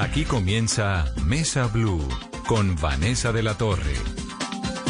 Aquí comienza Mesa Blue con Vanessa de la Torre.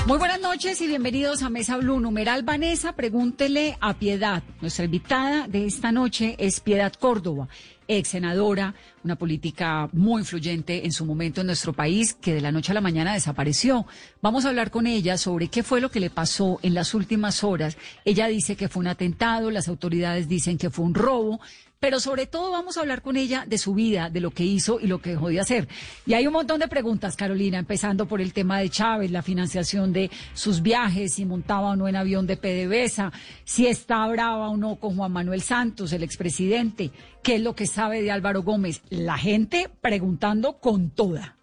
Muy buenas noches y bienvenidos a Mesa Blue. Numeral Vanessa, pregúntele a Piedad. Nuestra invitada de esta noche es Piedad Córdoba, ex senadora, una política muy influyente en su momento en nuestro país, que de la noche a la mañana desapareció. Vamos a hablar con ella sobre qué fue lo que le pasó en las últimas horas. Ella dice que fue un atentado, las autoridades dicen que fue un robo, pero sobre todo vamos a hablar con ella de su vida, de lo que hizo y lo que dejó de hacer. Y hay un montón de preguntas, Carolina, empezando por el tema de Chávez, la financiación de sus viajes, si montaba o no en avión de PDVSA, si está brava o no con Juan Manuel Santos, el expresidente, qué es lo que sabe de Álvaro Gómez. La gente preguntando con toda.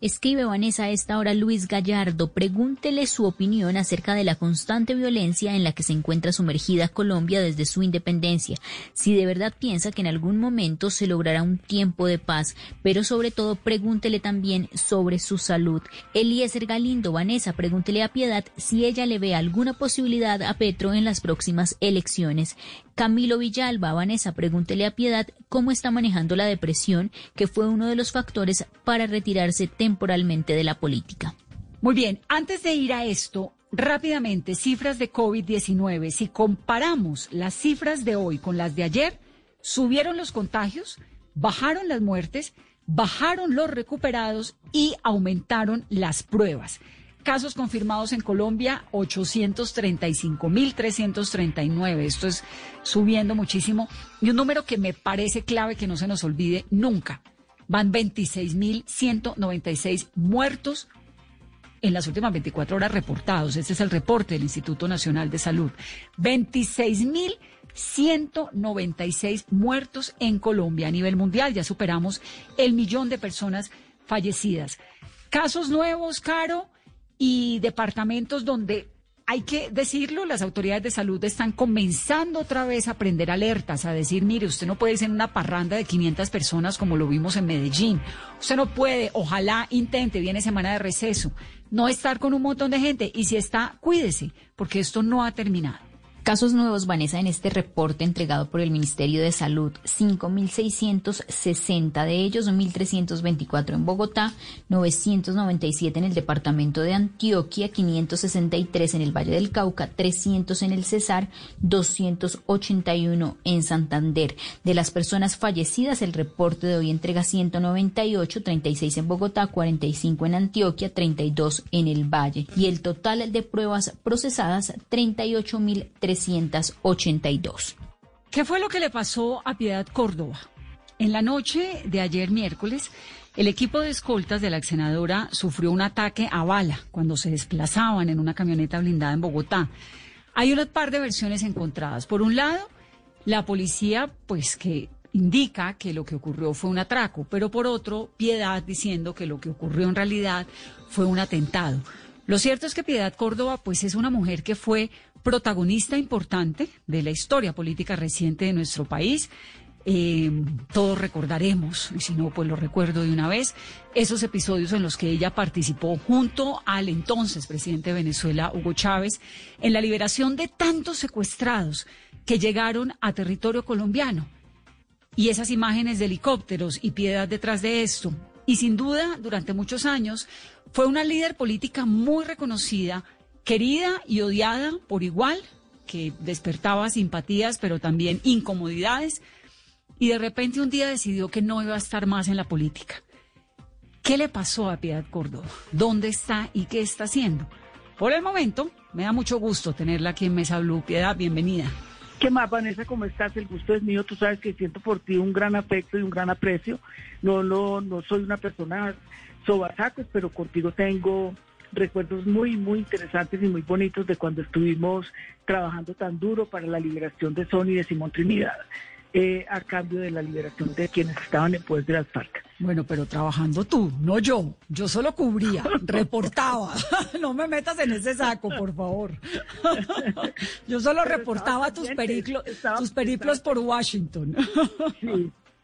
Escribe Vanessa a esta hora Luis Gallardo. Pregúntele su opinión acerca de la constante violencia en la que se encuentra sumergida Colombia desde su independencia. Si de verdad piensa que en algún momento se logrará un tiempo de paz, pero sobre todo pregúntele también sobre su salud. Eliezer Galindo, Vanessa, pregúntele a Piedad si ella le ve alguna posibilidad a Petro en las próximas elecciones. Camilo Villalba, Vanessa, pregúntele a Piedad cómo está manejando la depresión, que fue uno de los factores para retirarse temporalmente de la política. Muy bien, antes de ir a esto, rápidamente, cifras de COVID-19. Si comparamos las cifras de hoy con las de ayer, subieron los contagios, bajaron las muertes, bajaron los recuperados y aumentaron las pruebas casos confirmados en Colombia, 835.339. Esto es subiendo muchísimo. Y un número que me parece clave que no se nos olvide nunca. Van 26.196 muertos en las últimas 24 horas reportados. Este es el reporte del Instituto Nacional de Salud. 26.196 muertos en Colombia. A nivel mundial ya superamos el millón de personas fallecidas. Casos nuevos, Caro, y departamentos donde hay que decirlo, las autoridades de salud están comenzando otra vez a prender alertas, a decir, mire, usted no puede ir en una parranda de 500 personas como lo vimos en Medellín. Usted no puede, ojalá intente, viene semana de receso, no estar con un montón de gente. Y si está, cuídese, porque esto no ha terminado. Casos nuevos, Vanessa, en este reporte entregado por el Ministerio de Salud, 5.660 de ellos, 1.324 en Bogotá, 997 en el departamento de Antioquia, 563 en el Valle del Cauca, 300 en el Cesar, 281 en Santander. De las personas fallecidas, el reporte de hoy entrega 198, 36 en Bogotá, 45 en Antioquia, 32 en el Valle. Y el total de pruebas procesadas, 38.300 ¿Qué fue lo que le pasó a Piedad Córdoba? En la noche de ayer miércoles, el equipo de escoltas de la ex senadora sufrió un ataque a bala cuando se desplazaban en una camioneta blindada en Bogotá. Hay un par de versiones encontradas. Por un lado, la policía, pues que indica que lo que ocurrió fue un atraco, pero por otro, Piedad diciendo que lo que ocurrió en realidad fue un atentado. Lo cierto es que Piedad Córdoba, pues es una mujer que fue protagonista importante de la historia política reciente de nuestro país. Eh, todos recordaremos, y si no, pues lo recuerdo de una vez, esos episodios en los que ella participó junto al entonces presidente de Venezuela, Hugo Chávez, en la liberación de tantos secuestrados que llegaron a territorio colombiano. Y esas imágenes de helicópteros y piedad detrás de esto. Y sin duda, durante muchos años, fue una líder política muy reconocida querida y odiada por igual, que despertaba simpatías, pero también incomodidades, y de repente un día decidió que no iba a estar más en la política. ¿Qué le pasó a Piedad Córdoba? ¿Dónde está y qué está haciendo? Por el momento, me da mucho gusto tenerla aquí en Mesa Blue. Piedad, bienvenida. ¿Qué más, Vanessa? ¿Cómo estás? El gusto es mío. Tú sabes que siento por ti un gran afecto y un gran aprecio. No, no, no soy una persona sobasacos, pero contigo tengo recuerdos muy, muy interesantes y muy bonitos de cuando estuvimos trabajando tan duro para la liberación de Sony y de Simón Trinidad. Eh, a cambio de la liberación de quienes estaban en poder de las FARC. Bueno, pero trabajando tú, no yo. Yo solo cubría, reportaba. no me metas en ese saco, por favor. yo solo reportaba tus, periplos, tus periplos por Washington.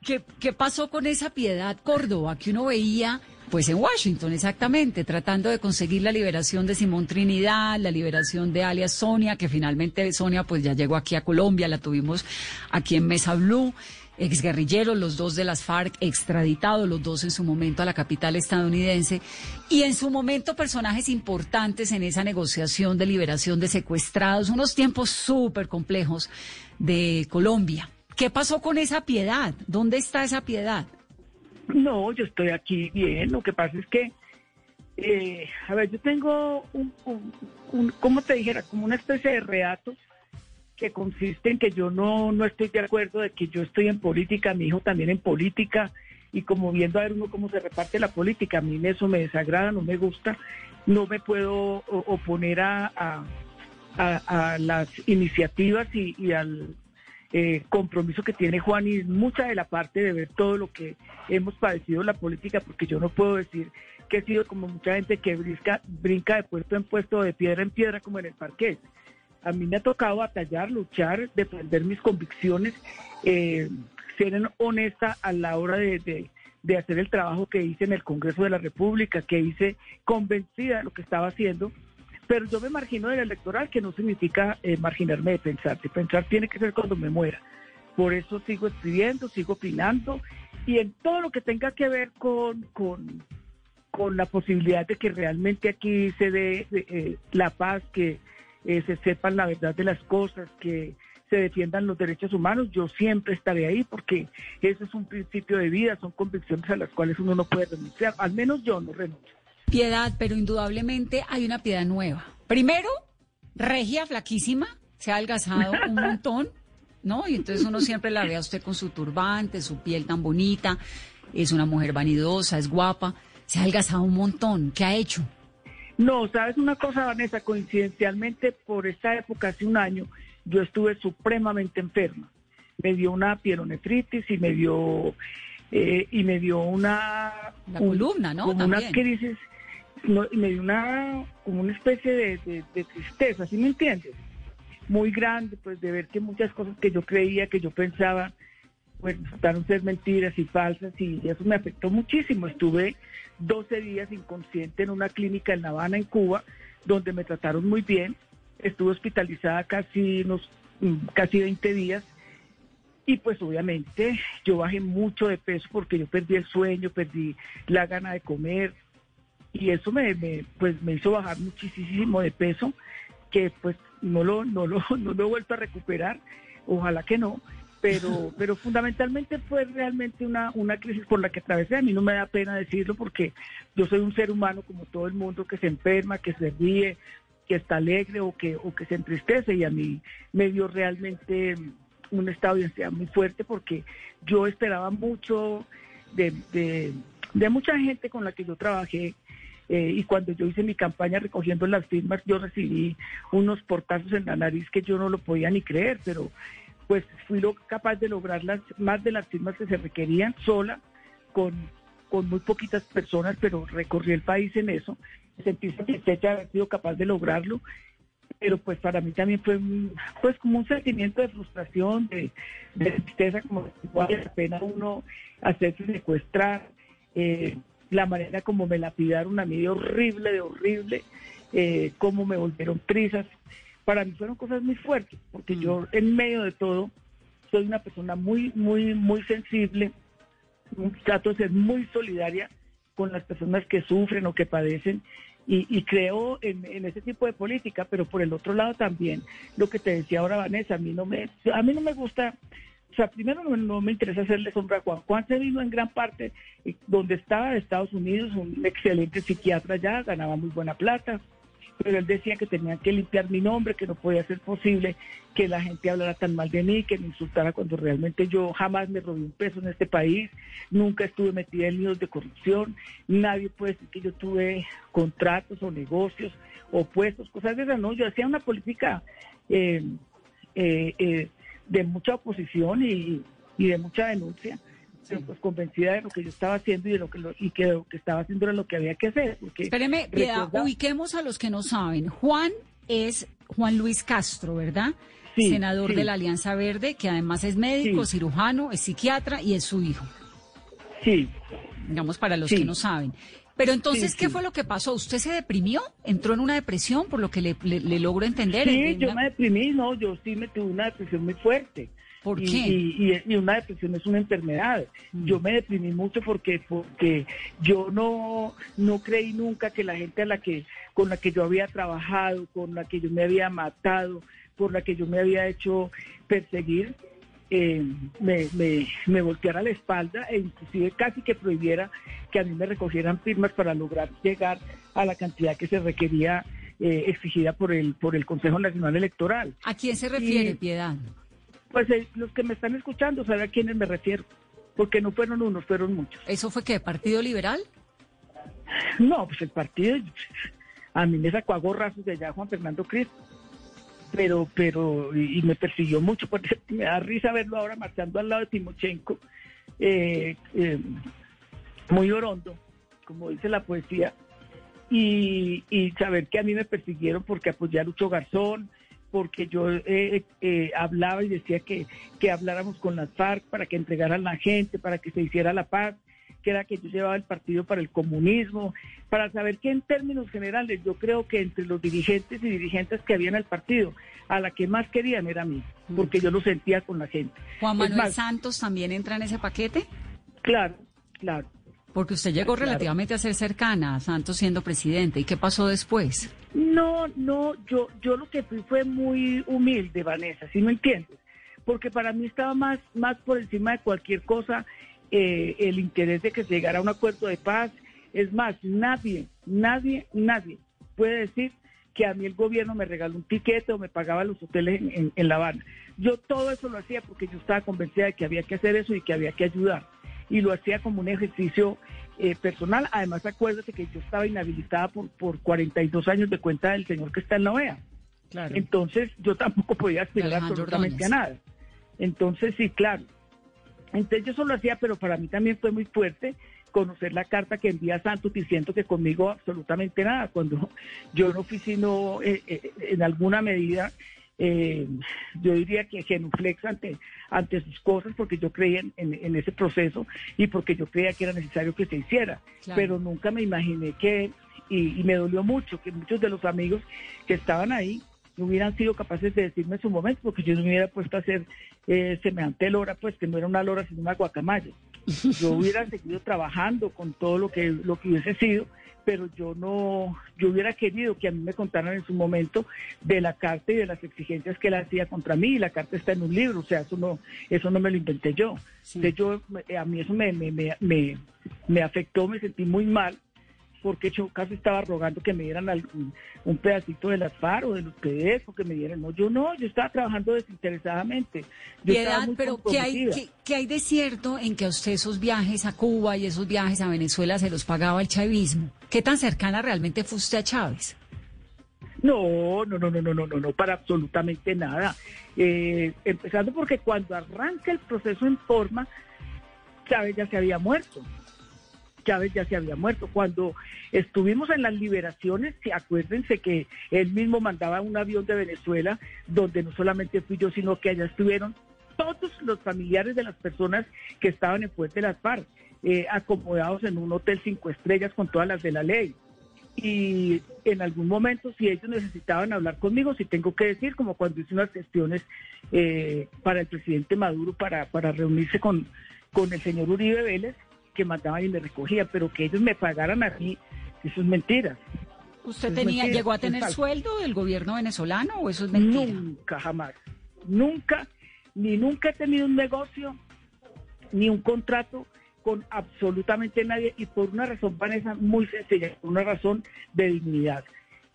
¿Qué, ¿Qué pasó con esa piedad Córdoba que uno veía pues en Washington, exactamente, tratando de conseguir la liberación de Simón Trinidad, la liberación de alias Sonia, que finalmente Sonia pues ya llegó aquí a Colombia, la tuvimos aquí en Mesa Blue. exguerrilleros, los dos de las FARC extraditados, los dos en su momento a la capital estadounidense, y en su momento personajes importantes en esa negociación de liberación de secuestrados, unos tiempos súper complejos de Colombia. ¿Qué pasó con esa piedad? ¿Dónde está esa piedad? No, yo estoy aquí bien. Lo que pasa es que, eh, a ver, yo tengo un, un, ¿cómo te dijera? Como una especie de reato que consiste en que yo no, no estoy de acuerdo de que yo estoy en política, mi hijo también en política, y como viendo a ver uno cómo se reparte la política, a mí eso me desagrada, no me gusta, no me puedo oponer a, a, las iniciativas y, al eh, compromiso que tiene Juan y mucha de la parte de ver todo lo que hemos padecido en la política, porque yo no puedo decir que he sido como mucha gente que brinca, brinca de puesto en puesto, de piedra en piedra, como en el parque a mí me ha tocado batallar, luchar, defender mis convicciones, eh, ser honesta a la hora de, hacer el trabajo que hice en el Congreso de la República, que hice convencida de lo que estaba haciendo. Pero yo me margino del electoral, que no significa eh, marginarme de pensar. De pensar tiene que ser cuando me muera. Por eso sigo escribiendo, sigo opinando y en todo lo que tenga que ver con, con, la posibilidad de que realmente aquí se dé eh, la paz, que eh, se sepan la verdad de las cosas, que se defiendan los derechos humanos, yo siempre estaré ahí porque eso es un principio de vida, son convicciones a las cuales uno no puede renunciar, al menos yo no renuncio. Piedad, pero indudablemente hay una piedad nueva. Primero, regia, flaquísima, se ha adelgazado un montón, ¿no? Y entonces uno siempre la ve a usted con su turbante, su piel tan bonita, es una mujer vanidosa, es guapa, se ha adelgazado un montón. ¿Qué ha hecho? No, sabes una cosa, Vanessa, coincidencialmente por esta época, hace un año, yo estuve supremamente enferma. Me dio una pielonefritis y me dio eh, y me dio una la columna, ¿no? Como una crisis, y me dio una como una especie de, de tristeza, ¿sí me entiendes? Muy grande, pues de ver que muchas cosas que yo creía, que yo pensaba, pues resultaron ser mentiras y falsas y eso me afectó muchísimo. Estuve 12 días inconsciente en una clínica en La Habana, en Cuba, donde me trataron muy bien. Estuve hospitalizada casi unos mm, casi 20 días y pues obviamente yo bajé mucho de peso porque yo perdí el sueño, perdí la gana de comer y eso me, pues me hizo bajar muchísimo de peso que pues no lo no lo no lo he vuelto a recuperar, ojalá que no, pero, pero fundamentalmente fue realmente una, una crisis por la que atravesé. A mí no me da pena decirlo porque yo soy un ser humano como todo el mundo que se enferma, que se ríe, que está alegre o que, o que se entristece y a mí me dio realmente un estado de ansiedad muy fuerte porque yo esperaba mucho de, de, mucha gente con la que yo trabajé eh, y cuando yo hice mi campaña recogiendo las firmas, yo recibí unos portazos en la nariz que yo no lo podía ni creer, pero pues fui capaz de lograr las, más de las firmas que se requerían sola, con, con muy poquitas personas, pero recorrí el país en eso. Sentí satisfecha de haber sido capaz de lograrlo, pero pues para mí también fue pues como un sentimiento de frustración, de, tristeza, como vale la pena uno hacerse secuestrar, eh, la manera como me lapidaron a mí de horrible, de horrible, eh, cómo me volvieron trizas para mí fueron cosas muy fuertes, porque yo mm. en medio de todo soy una persona muy, muy, muy sensible, trato de ser muy solidaria con las personas que sufren o que padecen y, creo en, ese tipo de política, pero por el otro lado también lo que te decía ahora Vanessa, a mí no me, a mí no me gusta, o sea, primero no, me interesa hacerle sombra a Juan. Juan se vino en gran parte donde estaba de Estados Unidos, un excelente psiquiatra ya, ganaba muy buena plata, pero él decía que tenían que limpiar mi nombre, que no podía ser posible que la gente hablara tan mal de mí, que me insultara cuando realmente yo jamás me robé un peso en este país, nunca estuve metida en líos de corrupción, nadie puede decir que yo tuve contratos o negocios o puestos, cosas de esas, no, yo hacía una política eh, eh, eh, de mucha oposición y de mucha denuncia pues convencida de lo que yo estaba haciendo y de lo que y que lo que estaba haciendo era lo que había que hacer. Porque Espéreme, ubiquemos a los que no saben. Juan es Juan Luis Castro, ¿verdad? Senador de la Alianza Verde, que además es médico, cirujano, es psiquiatra y es su hijo. Sí. Digamos para los que no saben. Pero entonces, ¿qué fue lo que pasó? ¿Usted se deprimió? ¿Entró en una depresión, por lo que le, logro entender? Sí, yo me deprimí, no, yo sí me tuve una depresión muy fuerte ¿Por y, qué? Y, y- y una depresión es una enfermedad. Mm. Yo me deprimí mucho porque porque yo no no creí nunca que la gente a la que con la que yo había trabajado, con la que yo me había matado, por la que yo me había hecho perseguir, eh, me, me, me volteara la espalda e inclusive casi que prohibiera que a mí me recogieran firmas para lograr llegar a la cantidad que se requería eh, exigida por el por el Consejo Nacional Electoral. ¿A quién se refiere, Y- Piedad? Pues eh, los que me están escuchando saben a quiénes me refiero, porque no fueron unos, fueron muchos. ¿Eso fue qué? ¿Partido Liberal? No, pues el partido, a mí me sacó a gorrazos de allá Juan Fernando Cristo, pero, pero, y, me persiguió mucho, porque me da risa verlo ahora marchando al lado de Timochenko, eh, eh, muy orondo, como dice la poesía, y, y saber que a mí me persiguieron porque apoyé a Lucho Garzón, porque yo eh, eh, hablaba y decía que, que habláramos con las FARC para que entregaran la gente, para que se hiciera la paz, que era que yo llevaba el partido para el comunismo, para saber que en términos generales yo creo que entre los dirigentes y dirigentes que había en el partido, a la que más querían era a mí, porque yo lo sentía con la gente. ¿Juan Manuel más, Santos también entra en ese paquete? Claro, claro. Porque usted llegó Claro. relativamente a ser cercana a Santos siendo presidente. ¿Y qué pasó después? No, no, yo, yo lo que fui fue muy humilde, Vanessa, ¿sí me entiendes? Porque para mí estaba más, más por encima de cualquier cosa eh, el interés de que se llegara a un acuerdo de paz. Es más, nadie, nadie, nadie puede decir que a mí el gobierno me regaló un tiquete o me pagaba los hoteles en, en- en La Habana. Yo todo eso lo hacía porque yo estaba convencida de que había que hacer eso y que había que ayudar. Y lo hacía como un ejercicio eh, personal. Además, acuérdate que yo estaba inhabilitada por, por 42 años de cuenta del señor que está en la OEA. Claro. Entonces, yo tampoco podía aspirar absolutamente Ordóñez. a nada. Entonces, sí, claro. Entonces, yo eso lo hacía, pero para mí también fue muy fuerte conocer la carta que envía Santos diciendo que conmigo absolutamente nada, cuando yo no fui sino eh, eh, en alguna medida, eh, yo diría que genuflex ante, ante sus cosas, porque yo creía en, en- en ese proceso y porque yo creía que era necesario que se hiciera, Claro. pero nunca me imaginé que, y, y me dolió mucho, que muchos de los amigos que estaban ahí no hubieran sido capaces de decirme en su momento, porque yo no me hubiera puesto a hacer eh, semejante lora, pues que no era una lora sino una guacamaya. Yo hubiera seguido trabajando con todo lo que, lo que hubiese sido, pero yo no, yo hubiera querido que a mí me contaran en su momento de la carta y de las exigencias que él hacía contra mí, y la carta está en un libro, o sea, eso no, eso no me lo inventé yo. Sí. Entonces yo, a mí eso me, me, me, me, me afectó, me sentí muy mal, porque yo casi estaba rogando que me dieran algún- un pedacito de las FARC o de los PDF, o que me dieran. No, yo no, yo estaba trabajando desinteresadamente. Yo estaba Piedad, muy pero ¿qué hay, qué hay de cierto en que a usted esos viajes a Cuba y esos viajes a Venezuela se los pagaba el chavismo? ¿Qué tan cercana realmente fue usted a Chávez? No, no, no, no, no, no, no, no, para absolutamente nada. Eh, empezando porque cuando arranca el proceso en forma, Chávez ya se había muerto. Chávez ya se había muerto. Cuando estuvimos en las liberaciones, acuérdense que él mismo mandaba un avión de Venezuela, donde no solamente fui yo, sino que allá estuvieron todos los familiares de las personas que estaban en Fuerte de las FARC, eh, acomodados en un hotel cinco estrellas con todas las de la ley y en algún momento si ellos necesitaban hablar conmigo, si tengo que decir, como cuando hice unas gestiones eh, para el presidente Maduro para, para reunirse con, con el señor Uribe Vélez, que mandaban y me recogían, pero que ellos me pagaran a mí, eso es mentira. ¿Usted tenía, mentira, llegó a tener sueldo del gobierno venezolano o eso es mentira? Nunca, jamás. Nunca, ni nunca he tenido un negocio, ni un contrato con absolutamente nadie y por una razón, Vanessa, muy sencilla, por una razón de dignidad.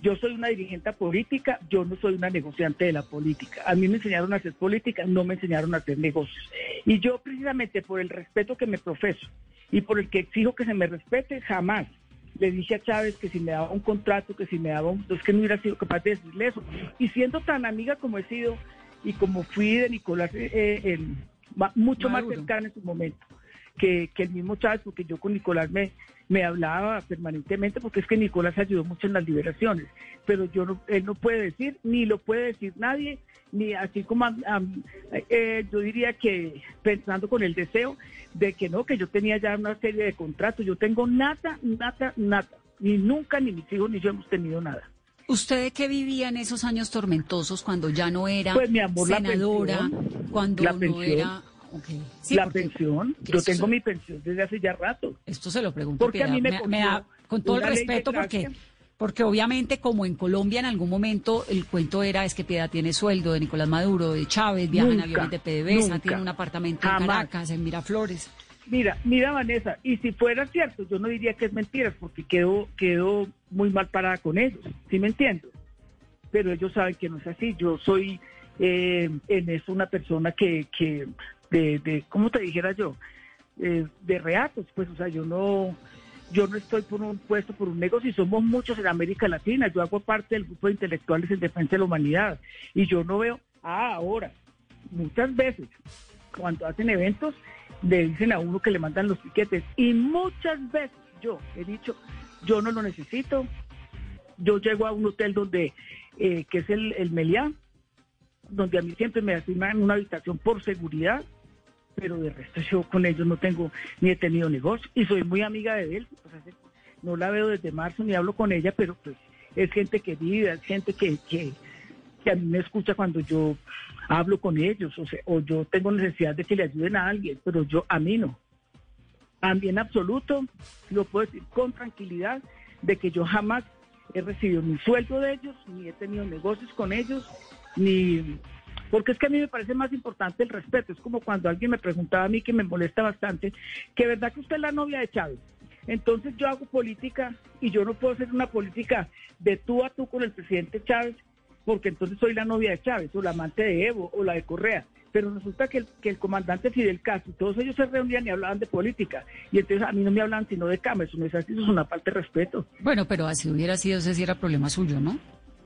Yo soy una dirigente política, yo no soy una negociante de la política. A mí me enseñaron a hacer política, no me enseñaron a hacer negocios. Y yo precisamente por el respeto que me profeso y por el que exijo que se me respete, jamás. Le dije a Chávez que si me daba un contrato, que si me daba un... Es que no hubiera sido capaz de decirle eso. Y siendo tan amiga como he sido y como fui de Nicolás, eh, en- ma- mucho más cercana en su momento que, que el mismo Chávez, porque yo con Nicolás me, me hablaba permanentemente, porque es que Nicolás ayudó mucho en las liberaciones, pero yo no, él no puede decir, ni lo puede decir nadie, ni así como a- eh, yo diría que pensando con el deseo de que no, que yo tenía ya una serie de contratos, yo tengo nada, nada, nada, ni nunca, ni mis hijos, ni yo hemos tenido nada. ¿Usted de qué vivía en esos años tormentosos cuando ya no era Pues, mi amor, la senadora, pensión, cuando la no pensión. era... Sí, la pensión, yo tengo se- mi pensión desde hace ya rato. Esto se lo pregunto. Porque a mí me me, me da, con todo el respeto, porque. Porque obviamente como en Colombia en algún momento el cuento era es que Piedad tiene sueldo de Nicolás Maduro, de Chávez, viaja en aviones de PDVSA, nunca, tiene un apartamento en. Caracas, en Miraflores. Mira, mira Vanessa, y si fuera cierto, yo no diría que es mentira, porque quedo, quedo muy mal parada con ellos, ¿sí me entiendo? Pero ellos saben que no es así, yo soy eh, en eso una persona que, que de, de, ¿cómo te dijera yo? Eh, de reatos, pues, o sea, yo no, yo no estoy por un puesto, por un negocio, y somos muchos en América Latina, yo hago parte del grupo de intelectuales en defensa de la humanidad, y yo no veo, ah, ahora, muchas veces, cuando hacen eventos, le dicen a uno que le mandan los piquetes, y muchas veces yo he dicho, yo no lo necesito, yo llego a un hotel donde, eh, que es el, el Meliá, donde a mí siempre me asignan una habitación por seguridad, pero de resto yo con ellos no tengo ni he tenido negocio y soy muy amiga de él. pues, no la veo desde marzo ni hablo con ella, pero pues es gente querida, es gente que, que, que a mí me escucha cuando yo hablo con ellos, o, sea, o yo tengo necesidad de que le ayuden a alguien, pero yo a mí no. A mí en absoluto, lo puedo decir con tranquilidad, de que yo jamás he recibido ni sueldo de ellos, ni he tenido negocios con ellos, ni... Porque es que a mí me parece más importante el respeto. Es como cuando alguien me preguntaba a mí, que me molesta bastante, que verdad que usted es la novia de Chávez. Entonces yo hago política y yo no puedo hacer una política de tú a tú con el presidente Chávez, porque entonces soy la novia de Chávez, o la amante de Evo, o la de Correa. Pero resulta que el, que el comandante Fidel Castro, todos ellos se reunían y hablaban de política. Y entonces a mí no me hablan sino de cama, eso no es así, eso es una falta de respeto. Bueno, pero así hubiera sido, ese sí era problema suyo, ¿no?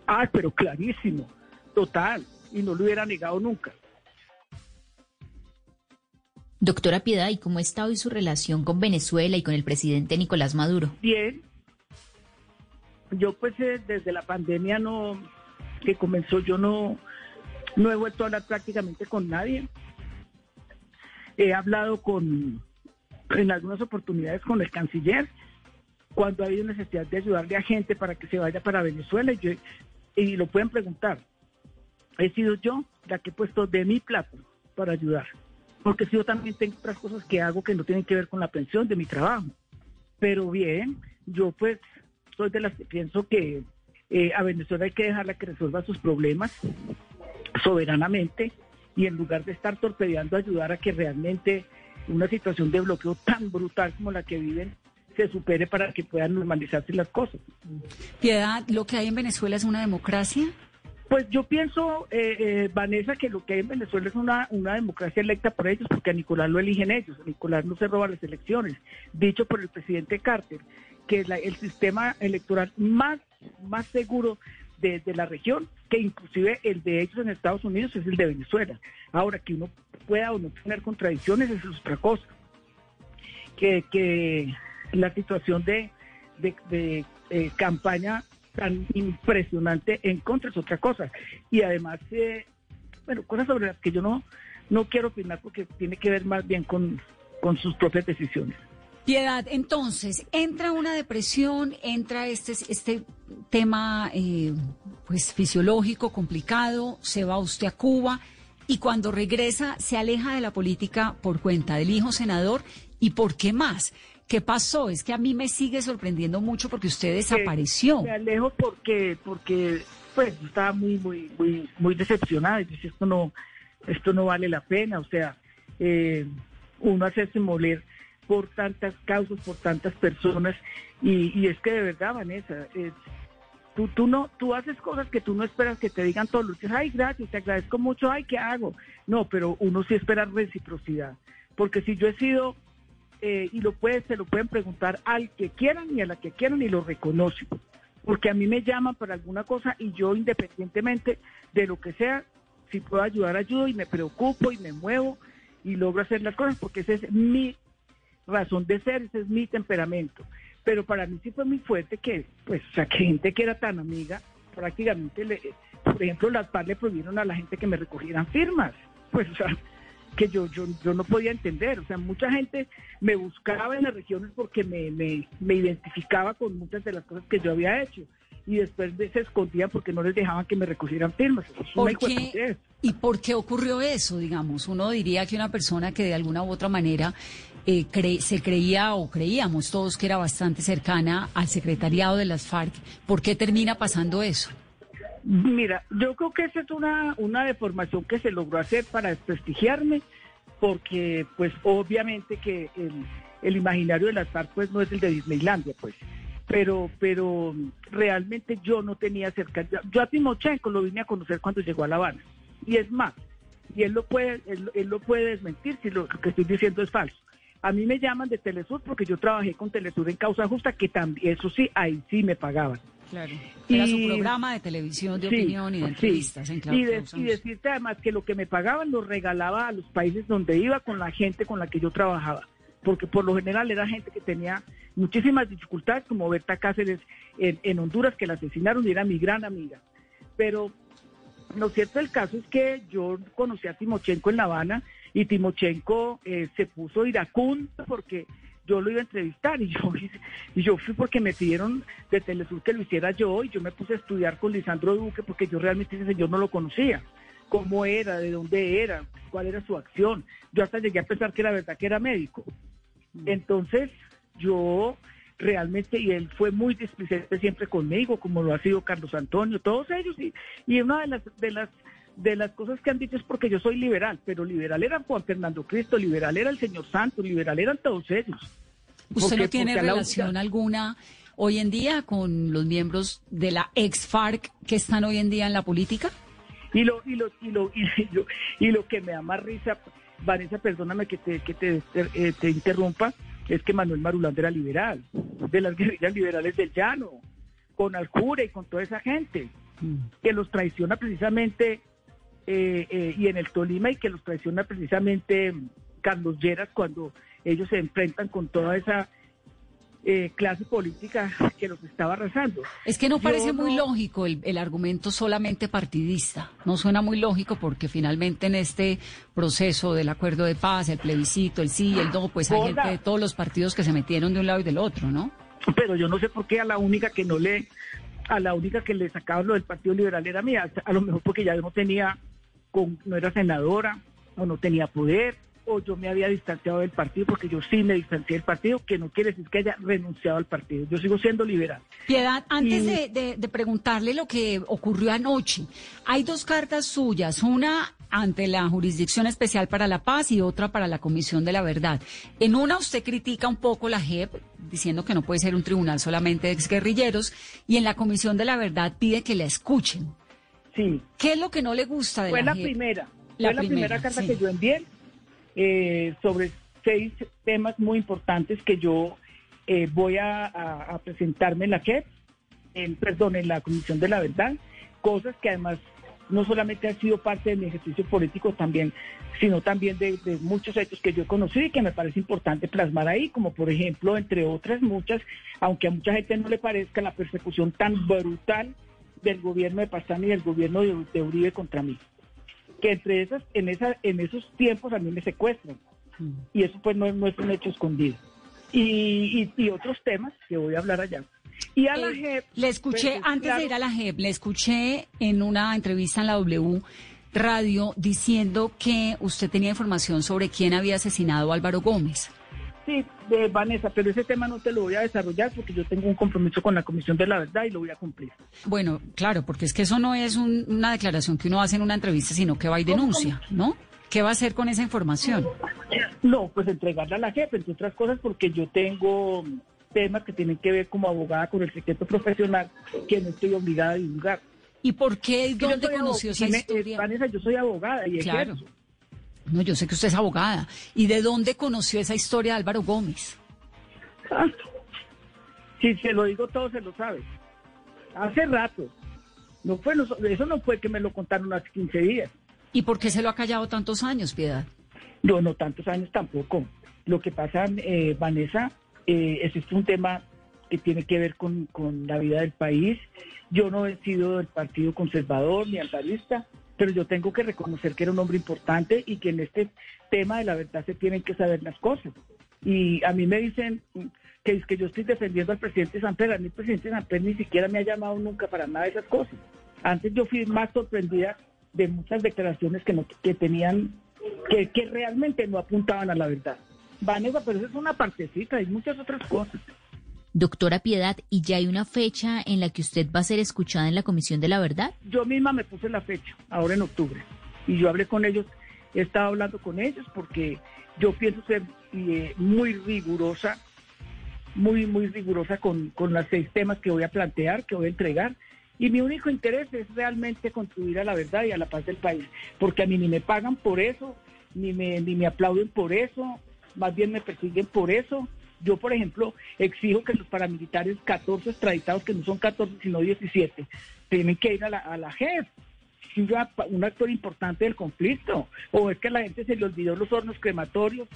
Ah, pero clarísimo, total, y no lo hubiera negado nunca. Doctora Piedad, ¿y cómo está hoy su relación con Venezuela y con el presidente Nicolás Maduro? Bien, yo pues eh, desde la pandemia no, que comenzó, yo no, no he vuelto a hablar prácticamente con nadie. He hablado con, en algunas oportunidades con el canciller, cuando ha habido necesidad de ayudarle a gente para que se vaya para Venezuela, y, yo- y lo pueden preguntar. He sido yo la que he puesto de mi plato para ayudar, porque si yo también tengo otras cosas que hago que no tienen que ver con la pensión de mi trabajo. Pero bien, yo pues soy de las que pienso que eh, a Venezuela hay que dejarla que resuelva sus problemas soberanamente y en lugar de estar torpedeando, ayudar a que realmente una situación de bloqueo tan brutal como la que viven se supere para que puedan normalizarse las cosas. Piedad, ¿lo que hay en Venezuela es una democracia? Pues yo pienso, eh, eh, Vanessa, que lo que hay en Venezuela es una, una democracia electa por ellos, porque a Nicolás lo eligen ellos. A Nicolás no se roba las elecciones. Dicho por el presidente Carter, que es la- el sistema electoral más, más seguro de, la región, que inclusive el de ellos en Estados Unidos es el de Venezuela. Ahora, que uno pueda o no tener contradicciones, es otra cosa. Que, que la situación de, de, de, eh, campaña tan impresionante en contra es otra cosa. Y además, eh, bueno, cosas sobre las que yo no, no quiero opinar porque tiene que ver más bien con, con sus propias decisiones. Piedad, entonces, entra una depresión, entra este, este tema eh, pues fisiológico complicado, se va usted a Cuba y cuando regresa se aleja de la política por cuenta del hijo senador y por qué más. ¿Qué pasó? Es que a mí me sigue sorprendiendo mucho porque usted desapareció. Me alejo porque, porque pues estaba muy, muy, muy, muy decepcionada y dije, esto no, esto no vale la pena, o sea, eh, uno hacerse moler por tantas causas, por tantas personas, y, y es que de verdad, Vanessa, eh, tú, tú no, tú haces cosas que tú no esperas que te digan todos los días, ay, gracias, te agradezco mucho, ay, ¿qué hago? No, pero uno sí espera reciprocidad, porque si yo he sido, eh, y lo puede, se lo pueden preguntar al que quieran y a la que quieran y lo reconocen, porque a mí me llaman para alguna cosa y yo independientemente de lo que sea, si puedo ayudar, ayudo y me preocupo y me muevo y logro hacer las cosas porque ese es mi razón de ser, ese es mi temperamento. Pero para mí sí fue muy fuerte que, pues, o sea, que gente que era tan amiga, prácticamente, le, por ejemplo, las PAR le prohibieron a la gente que me recogieran firmas. Pues, o sea, que yo, yo, yo no podía entender. O sea, mucha gente me buscaba en las regiones porque me, me, me identificaba con muchas de las cosas que yo había hecho. y después se escondían porque no les dejaban que me recogieran firmas. ¿Por qué? ¿Y por qué ocurrió eso, digamos? Uno diría que una persona que de alguna u otra manera eh, se creía o creíamos todos que era bastante cercana al secretariado de las FARC, ¿por qué termina pasando eso? Mira, yo creo que esa es una, una deformación que se logró hacer para desprestigiarme, porque pues obviamente que el, imaginario de las FARC pues no es el de Disneylandia, pues. Pero pero realmente yo no tenía cerca yo a Timochenko lo vine a conocer cuando llegó a La Habana. Y es más y él lo puede él, lo puede desmentir si lo, que estoy diciendo es falso. A mí me llaman de Telesur porque yo trabajé con Telesur en causa justa que también eso sí ahí sí me pagaban Claro. Era su programa de televisión de opinión y de entrevistas en y, y decirte además que lo que me pagaban lo regalaba a los países donde iba con la gente con la que yo trabajaba porque por lo general era gente que tenía muchísimas dificultades, como Berta Cáceres en, Honduras, que la asesinaron y era mi gran amiga. Pero lo cierto del caso es que yo conocí a Timochenko en La Habana y Timochenko eh, se puso iracundo porque yo lo iba a entrevistar y yo, y yo fui porque me pidieron de Telesur que lo hiciera yo y yo me puse a estudiar con Lisandro Duque porque yo realmente ese señor no lo conocía cómo era, de dónde era, cuál era su acción. Yo hasta llegué a pensar que era verdad que era médico. Mm. Entonces, yo realmente, y él fue muy displicente siempre conmigo, como lo ha sido Carlos Antonio, todos ellos, y, y una de las, de las de las cosas que han dicho es porque yo soy liberal, pero liberal era Juan Fernando Cristo, liberal era el señor Santos, liberal eran todos ellos. ¿Usted no tiene relación alguna hoy en día con los miembros de la ex FARC que están hoy en día en la política? Y lo, y lo, y lo, y lo, y lo que me da más risa, Vanessa, perdóname que te, que te, eh, te interrumpa, es que Manuel Marulanda era liberal, de las guerrillas liberales del llano, con Alcure y con toda esa gente, mm. que los traiciona precisamente, eh, eh, y en el Tolima, y que los traiciona precisamente Carlos Lleras cuando ellos se enfrentan con toda esa eh, clase política que los estaba arrasando. Es que no parece muy lógico el, argumento solamente partidista. No suena muy lógico porque finalmente en este proceso del acuerdo de paz, el plebiscito, el sí y el no, pues hay gente de todos los partidos que se metieron de un lado y del otro, ¿no? Pero yo no sé por qué a la única que no le, a la única que le sacaban lo del Partido Liberal era mía. A lo mejor porque ya no tenía, no era senadora o no tenía poder o yo me había distanciado del partido porque yo sí me distancié del partido, que no quiere decir que haya renunciado al partido. Yo sigo siendo liberal. Piedad, antes de, de, preguntarle lo que ocurrió anoche, hay dos cartas suyas, una ante la Jurisdicción Especial para la Paz y otra para la Comisión de la Verdad. En una usted critica un poco la JEP, diciendo que no puede ser un tribunal solamente de exguerrilleros, y en la Comisión de la Verdad pide que la escuchen. Sí. ¿Qué es lo que no le gusta de Fue la, la primera. La fue la primera, carta que yo envié eh, sobre seis temas muy importantes que yo eh, voy a, presentarme en la JEP, en, perdón, en la Comisión de la Verdad, cosas que además no solamente han sido parte de mi ejercicio político también, sino también de, muchos hechos que yo he conocido y que me parece importante plasmar ahí, como por ejemplo, entre otras muchas, aunque a mucha gente no le parezca la persecución tan brutal del gobierno de Pastán y del gobierno de Uribe contra mí que entre esas, en esa, en esos tiempos a mí me secuestran. Mm. Y eso pues no, es un hecho escondido. Y, y, otros temas que voy a hablar allá. Y a la eh, JEP... Le escuché, pues, antes de ir a la JEP, le escuché en una entrevista en la W Radio diciendo que usted tenía información sobre quién había asesinado a Álvaro Gómez. Sí, de Vanessa, pero ese tema no te lo voy a desarrollar porque yo tengo un compromiso con la Comisión de la Verdad y lo voy a cumplir. Bueno, claro, porque es que eso no es una declaración que uno hace en una entrevista, sino que va y denuncia, ¿no? ¿Qué va a hacer con esa información? No, pues entregarla a la jefe, entre otras cosas, porque yo tengo temas que tienen que ver como abogada con el secreto profesional que no estoy obligada a divulgar. ¿Y por qué? ¿Y ¿Dónde conoció esa historia? Vanessa, yo soy abogada y claro. No, yo sé que usted es abogada. ¿Y de dónde conoció esa historia de Álvaro Gómez? Ah, si se lo digo todo, se lo sabe. Hace rato. No fue, eso no fue que me lo contaron hace 15 días. ¿Y por qué se lo ha callado tantos años, Piedad? No, no tantos años tampoco. Lo que pasa, eh, Vanessa, eh, es un tema que tiene que ver con, con la vida del país. Yo no he sido del Partido Conservador ni altarista pero yo tengo que reconocer que era un hombre importante y que en este tema de la verdad se tienen que saber las cosas. Y a mí me dicen que, que yo estoy defendiendo al presidente Samper. A mí el presidente Samper ni siquiera me ha llamado nunca para nada de esas cosas. Antes yo fui más sorprendida de muchas declaraciones que, no, que tenían, que, que realmente no apuntaban a la verdad. Vanessa, pero eso es una partecita, hay muchas otras cosas. Doctora Piedad, ¿y ya hay una fecha en la que usted va a ser escuchada en la Comisión de la Verdad? Yo misma me puse la fecha, ahora en octubre, y yo hablé con ellos, he estado hablando con ellos porque yo pienso ser eh, muy rigurosa, muy, muy rigurosa con, con los seis temas que voy a plantear, que voy a entregar, y mi único interés es realmente contribuir a la verdad y a la paz del país, porque a mí ni me pagan por eso, ni me, ni me aplauden por eso, más bien me persiguen por eso. Yo, por ejemplo, exijo que los paramilitares 14 extraditados, que no son 14 sino 17, tienen que ir a la, a la JEP. Un actor importante del conflicto. O es que a la gente se le olvidó los hornos crematorios,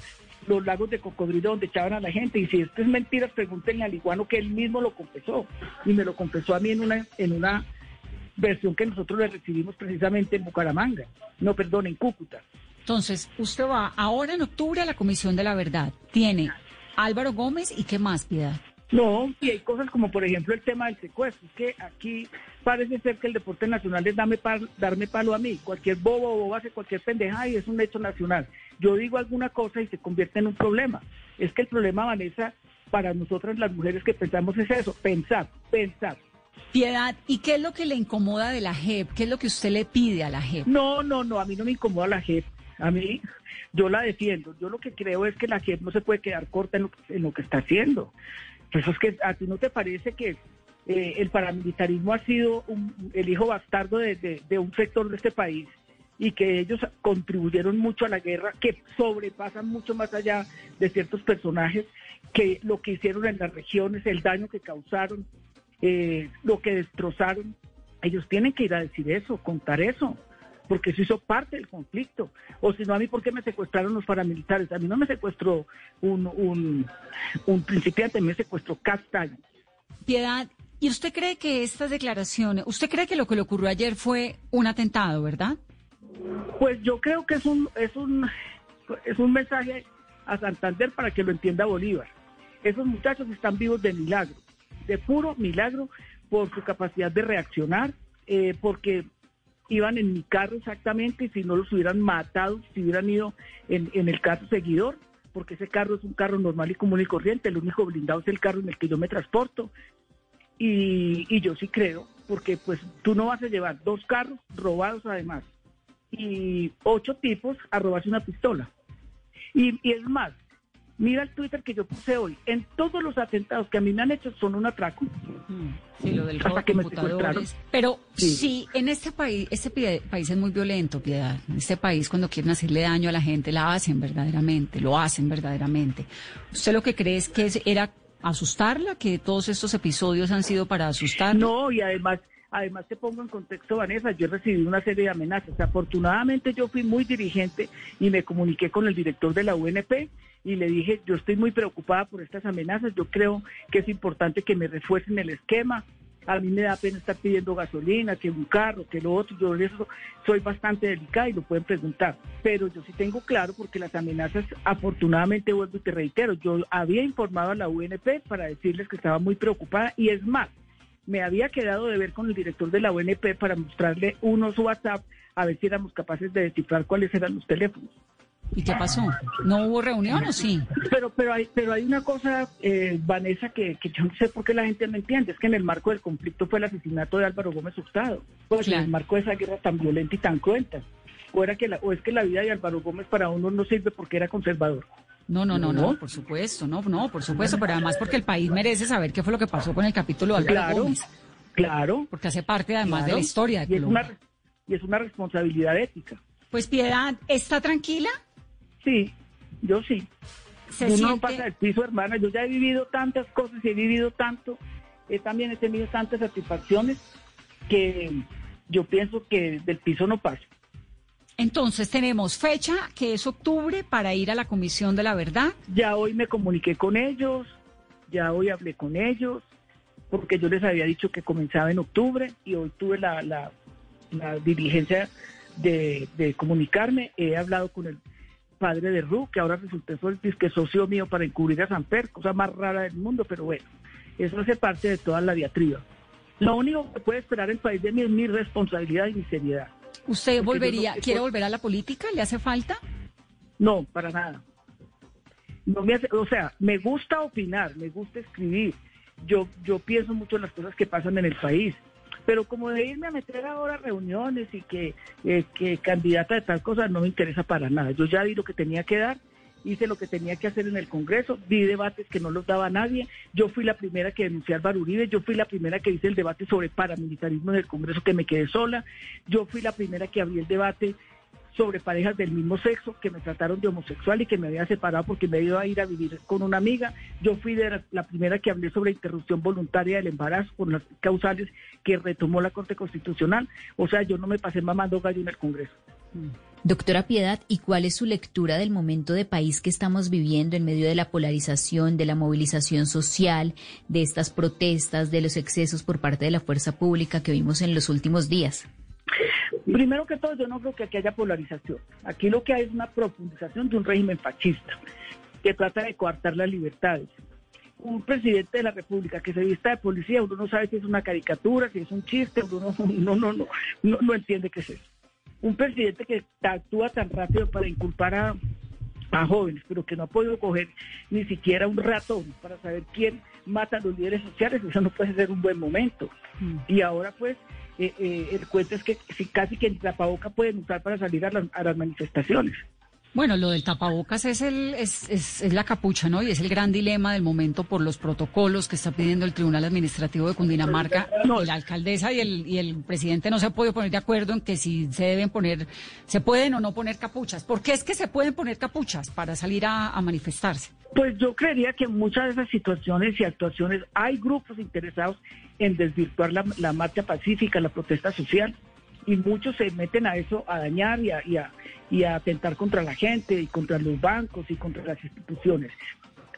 los lagos de cocodrilo donde echaban a la gente. Y si esto es mentira, pregúntenle al iguano que él mismo lo confesó. Y me lo confesó a mí en una, en una versión que nosotros le recibimos precisamente en Bucaramanga. No, perdón, en Cúcuta. Entonces, usted va ahora en octubre a la Comisión de la Verdad. Tiene Álvaro Gómez y qué más, Piedad. No, y hay cosas como por ejemplo el tema del secuestro, es que aquí parece ser que el deporte nacional es darme, darme palo a mí, cualquier bobo o bobo hace cualquier pendeja y es un hecho nacional. Yo digo alguna cosa y se convierte en un problema. Es que el problema, Vanessa, para nosotras las mujeres que pensamos es eso, pensar, pensar. Piedad, ¿y qué es lo que le incomoda de la JEP? ¿Qué es lo que usted le pide a la JEP? No, no, no, a mí no me incomoda la JEP. A mí, yo la defiendo. Yo lo que creo es que la JEP no se puede quedar corta en lo, que está haciendo. Eso es que a ti no te parece que eh, el paramilitarismo ha sido el hijo bastardo de, un sector de este país y que ellos contribuyeron mucho a la guerra, que sobrepasan mucho más allá de ciertos personajes, que lo que hicieron en las regiones, el daño que causaron, eh, lo que destrozaron. Ellos tienen que ir a decir eso, contar eso porque eso hizo parte del conflicto. O si no, a mí, ¿por qué me secuestraron los paramilitares? A mí no me secuestró un, un, un principiante, me secuestró Castaño. Piedad, ¿y usted cree que estas declaraciones, usted cree que lo que le ocurrió ayer fue un atentado, verdad? Pues yo creo que es un, es un, es un mensaje a Santander para que lo entienda Bolívar. Esos muchachos están vivos de milagro, de puro milagro por su capacidad de reaccionar, eh, porque iban en mi carro exactamente y si no los hubieran matado, si hubieran ido en, el carro seguidor, porque ese carro es un carro normal y común y corriente, el único blindado es el carro en el que yo me transporto. Y, y yo sí creo, porque pues tú no vas a llevar dos carros robados además y ocho tipos a robarse una pistola. Y, y es más, Mira el Twitter que yo puse hoy. En todos los atentados que a mí me han hecho son un atraco. Sí, lo del robo de computadores. Pero sí. en este país, este país es muy violento, Piedad. En este país, cuando quieren hacerle daño a la gente, la hacen verdaderamente, lo hacen verdaderamente. ¿Usted lo que cree es que era asustarla, que todos estos episodios han sido para asustarla? No, y además Además, te pongo en contexto, Vanessa, yo he recibido una serie de amenazas. Afortunadamente, yo fui muy dirigente y me comuniqué con el director de la UNP y le dije, yo estoy muy preocupada por estas amenazas, yo creo que es importante que me refuercen el esquema. A mí me da pena estar pidiendo gasolina, que un carro, que lo otro. Yo eso soy bastante delicada y lo pueden preguntar. Pero yo sí tengo claro porque las amenazas, afortunadamente, vuelvo y te reitero, yo había informado a la UNP para decirles que estaba muy preocupada y es más, me había quedado de ver con el director de la UNP para mostrarle unos WhatsApp a ver si éramos capaces de descifrar cuáles eran los teléfonos. ¿Y qué pasó? ¿No hubo reunión o sí? Pero, pero, hay, pero hay una cosa, eh, Vanessa, que, yo no sé por qué la gente no entiende. Es que en el marco del conflicto fue el asesinato de Álvaro Gómez Hurtado. Pues en el marco de esa guerra tan violenta y tan cruenta. O, era que o es que la vida de Álvaro Gómez para uno no sirve porque era conservador. No, no, no, no, por supuesto, no, no, por supuesto, pero además porque el país merece saber qué fue lo que pasó con el capítulo de Álvaro claro, Gómez. Claro. Porque hace parte además de la historia de y es, una, y es una responsabilidad ética. Pues Piedad, ¿está tranquila? Sí, yo sí. Uno no pasa el piso, hermana. Yo ya he vivido tantas cosas y he vivido tanto. He también he tenido tantas satisfacciones que yo pienso que del piso no paso. Entonces tenemos fecha, que es octubre, para ir a la Comisión de la Verdad. Ya hoy me comuniqué con ellos, ya hoy hablé con ellos, porque yo les había dicho que comenzaba en octubre y hoy tuve la, la, diligencia de, comunicarme. He hablado con el, padre de Ru, que ahora el que socio mío para encubrir a Samper, cosa más rara del mundo, pero bueno, eso hace parte de toda la diatriba. Lo único que puede esperar el país de mí es mi responsabilidad y mi seriedad. ¿Usted volvería, quiere volver a la política? ¿Le hace falta? No, para nada. No me hace, o sea, me gusta opinar, me gusta escribir. Yo, yo pienso mucho en las cosas que pasan en el país. Pero como de irme a meter ahora a reuniones y que, eh, que candidata de tal cosa no me interesa para nada. Yo ya di lo que tenía que dar hice lo que tenía que hacer en el Congreso, di debates que no los daba nadie, yo fui la primera que denuncié al Baruribe, yo fui la primera que hice el debate sobre paramilitarismo en el Congreso que me quedé sola, yo fui la primera que abrí el debate sobre parejas del mismo sexo que me trataron de homosexual y que me había separado porque me iba a ir a vivir con una amiga. Yo fui la, primera que hablé sobre interrupción voluntaria del embarazo con las causales que retomó la Corte Constitucional. O sea, yo no me pasé mamando gallo en el Congreso. Doctora Piedad, ¿y cuál es su lectura del momento de país que estamos viviendo en medio de la polarización, de la movilización social, de estas protestas, de los excesos por parte de la fuerza pública que vimos en los últimos días? Primero que todo, yo no creo que aquí haya polarización. Aquí lo que hay es una profundización de un régimen fascista que trata de coartar las libertades. Un presidente de la República que se vista de policía, uno no sabe si es una caricatura, si es un chiste, uno no, no, no, no, no entiende qué es eso un presidente que actúa tan rápido para inculpar a, jóvenes, pero que no ha podido coger ni siquiera un ratón para saber quién mata a los líderes sociales, eso no puede ser un buen momento. Mm. Y ahora pues eh, eh, el cuento es que si casi que la tapaboca pueden usar para salir a las manifestaciones. Bueno, lo del tapabocas es, el, es, es, la capucha, ¿no? Y es el gran dilema del momento por los protocolos que está pidiendo el Tribunal Administrativo de Cundinamarca. No. la alcaldesa y el, y el presidente no se han podido poner de acuerdo en que si se deben poner, se pueden o no poner capuchas. ¿Por qué es que se pueden poner capuchas para salir a, manifestarse? Pues yo creería que en muchas de esas situaciones y actuaciones hay grupos interesados en desvirtuar la, la marcha pacífica, la protesta social y muchos se meten a eso, a dañar y a, y a, y a atentar contra la gente y contra los bancos y contra las instituciones.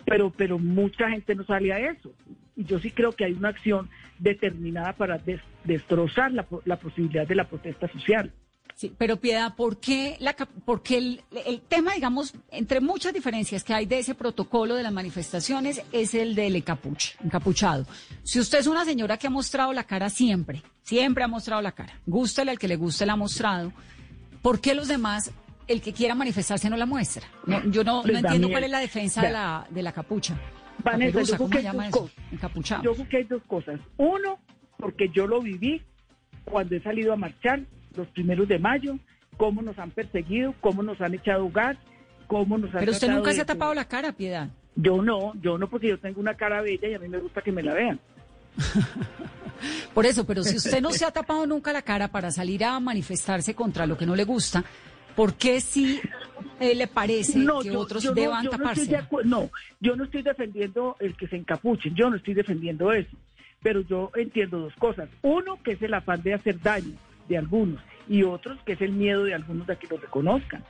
Pero, pero mucha gente no sale a eso. Y yo sí creo que hay una acción determinada para destrozar la, la posibilidad de la protesta social. Sí, pero Piedad, ¿por qué, la, porque el, el, tema, digamos, entre muchas diferencias que hay de ese protocolo de las manifestaciones, es el del encapuchado? Si usted es una señora que ha mostrado la cara siempre, siempre ha mostrado la cara, gústele al que le guste la ha mostrado, ¿por qué los demás, el que quiera manifestarse no la muestra? yo no, no entiendo cuál es la defensa de la, de la capucha. Vanessa, yo creo que hay dos cosas. Yo creo que hay dos cosas. Uno, porque yo lo viví cuando he salido a marchar los primeros de mayo, cómo nos han perseguido, cómo nos han echado gas, cómo nos han Pero usted nunca se ha tapado la cara, Piedad. Yo no, yo no, porque yo tengo una cara bella y a mí me gusta que me la vean. Por eso, pero si usted no se ha tapado nunca la cara para salir a manifestarse contra lo que no le gusta, ¿por qué si eh, le parece que otros deban taparse? No, yo no estoy defendiendo el que se encapuchen, yo no estoy defendiendo eso. Pero yo entiendo dos cosas. Uno, que es el afán de hacer daño de algunos y otros que es el miedo de algunos de que los reconozcan.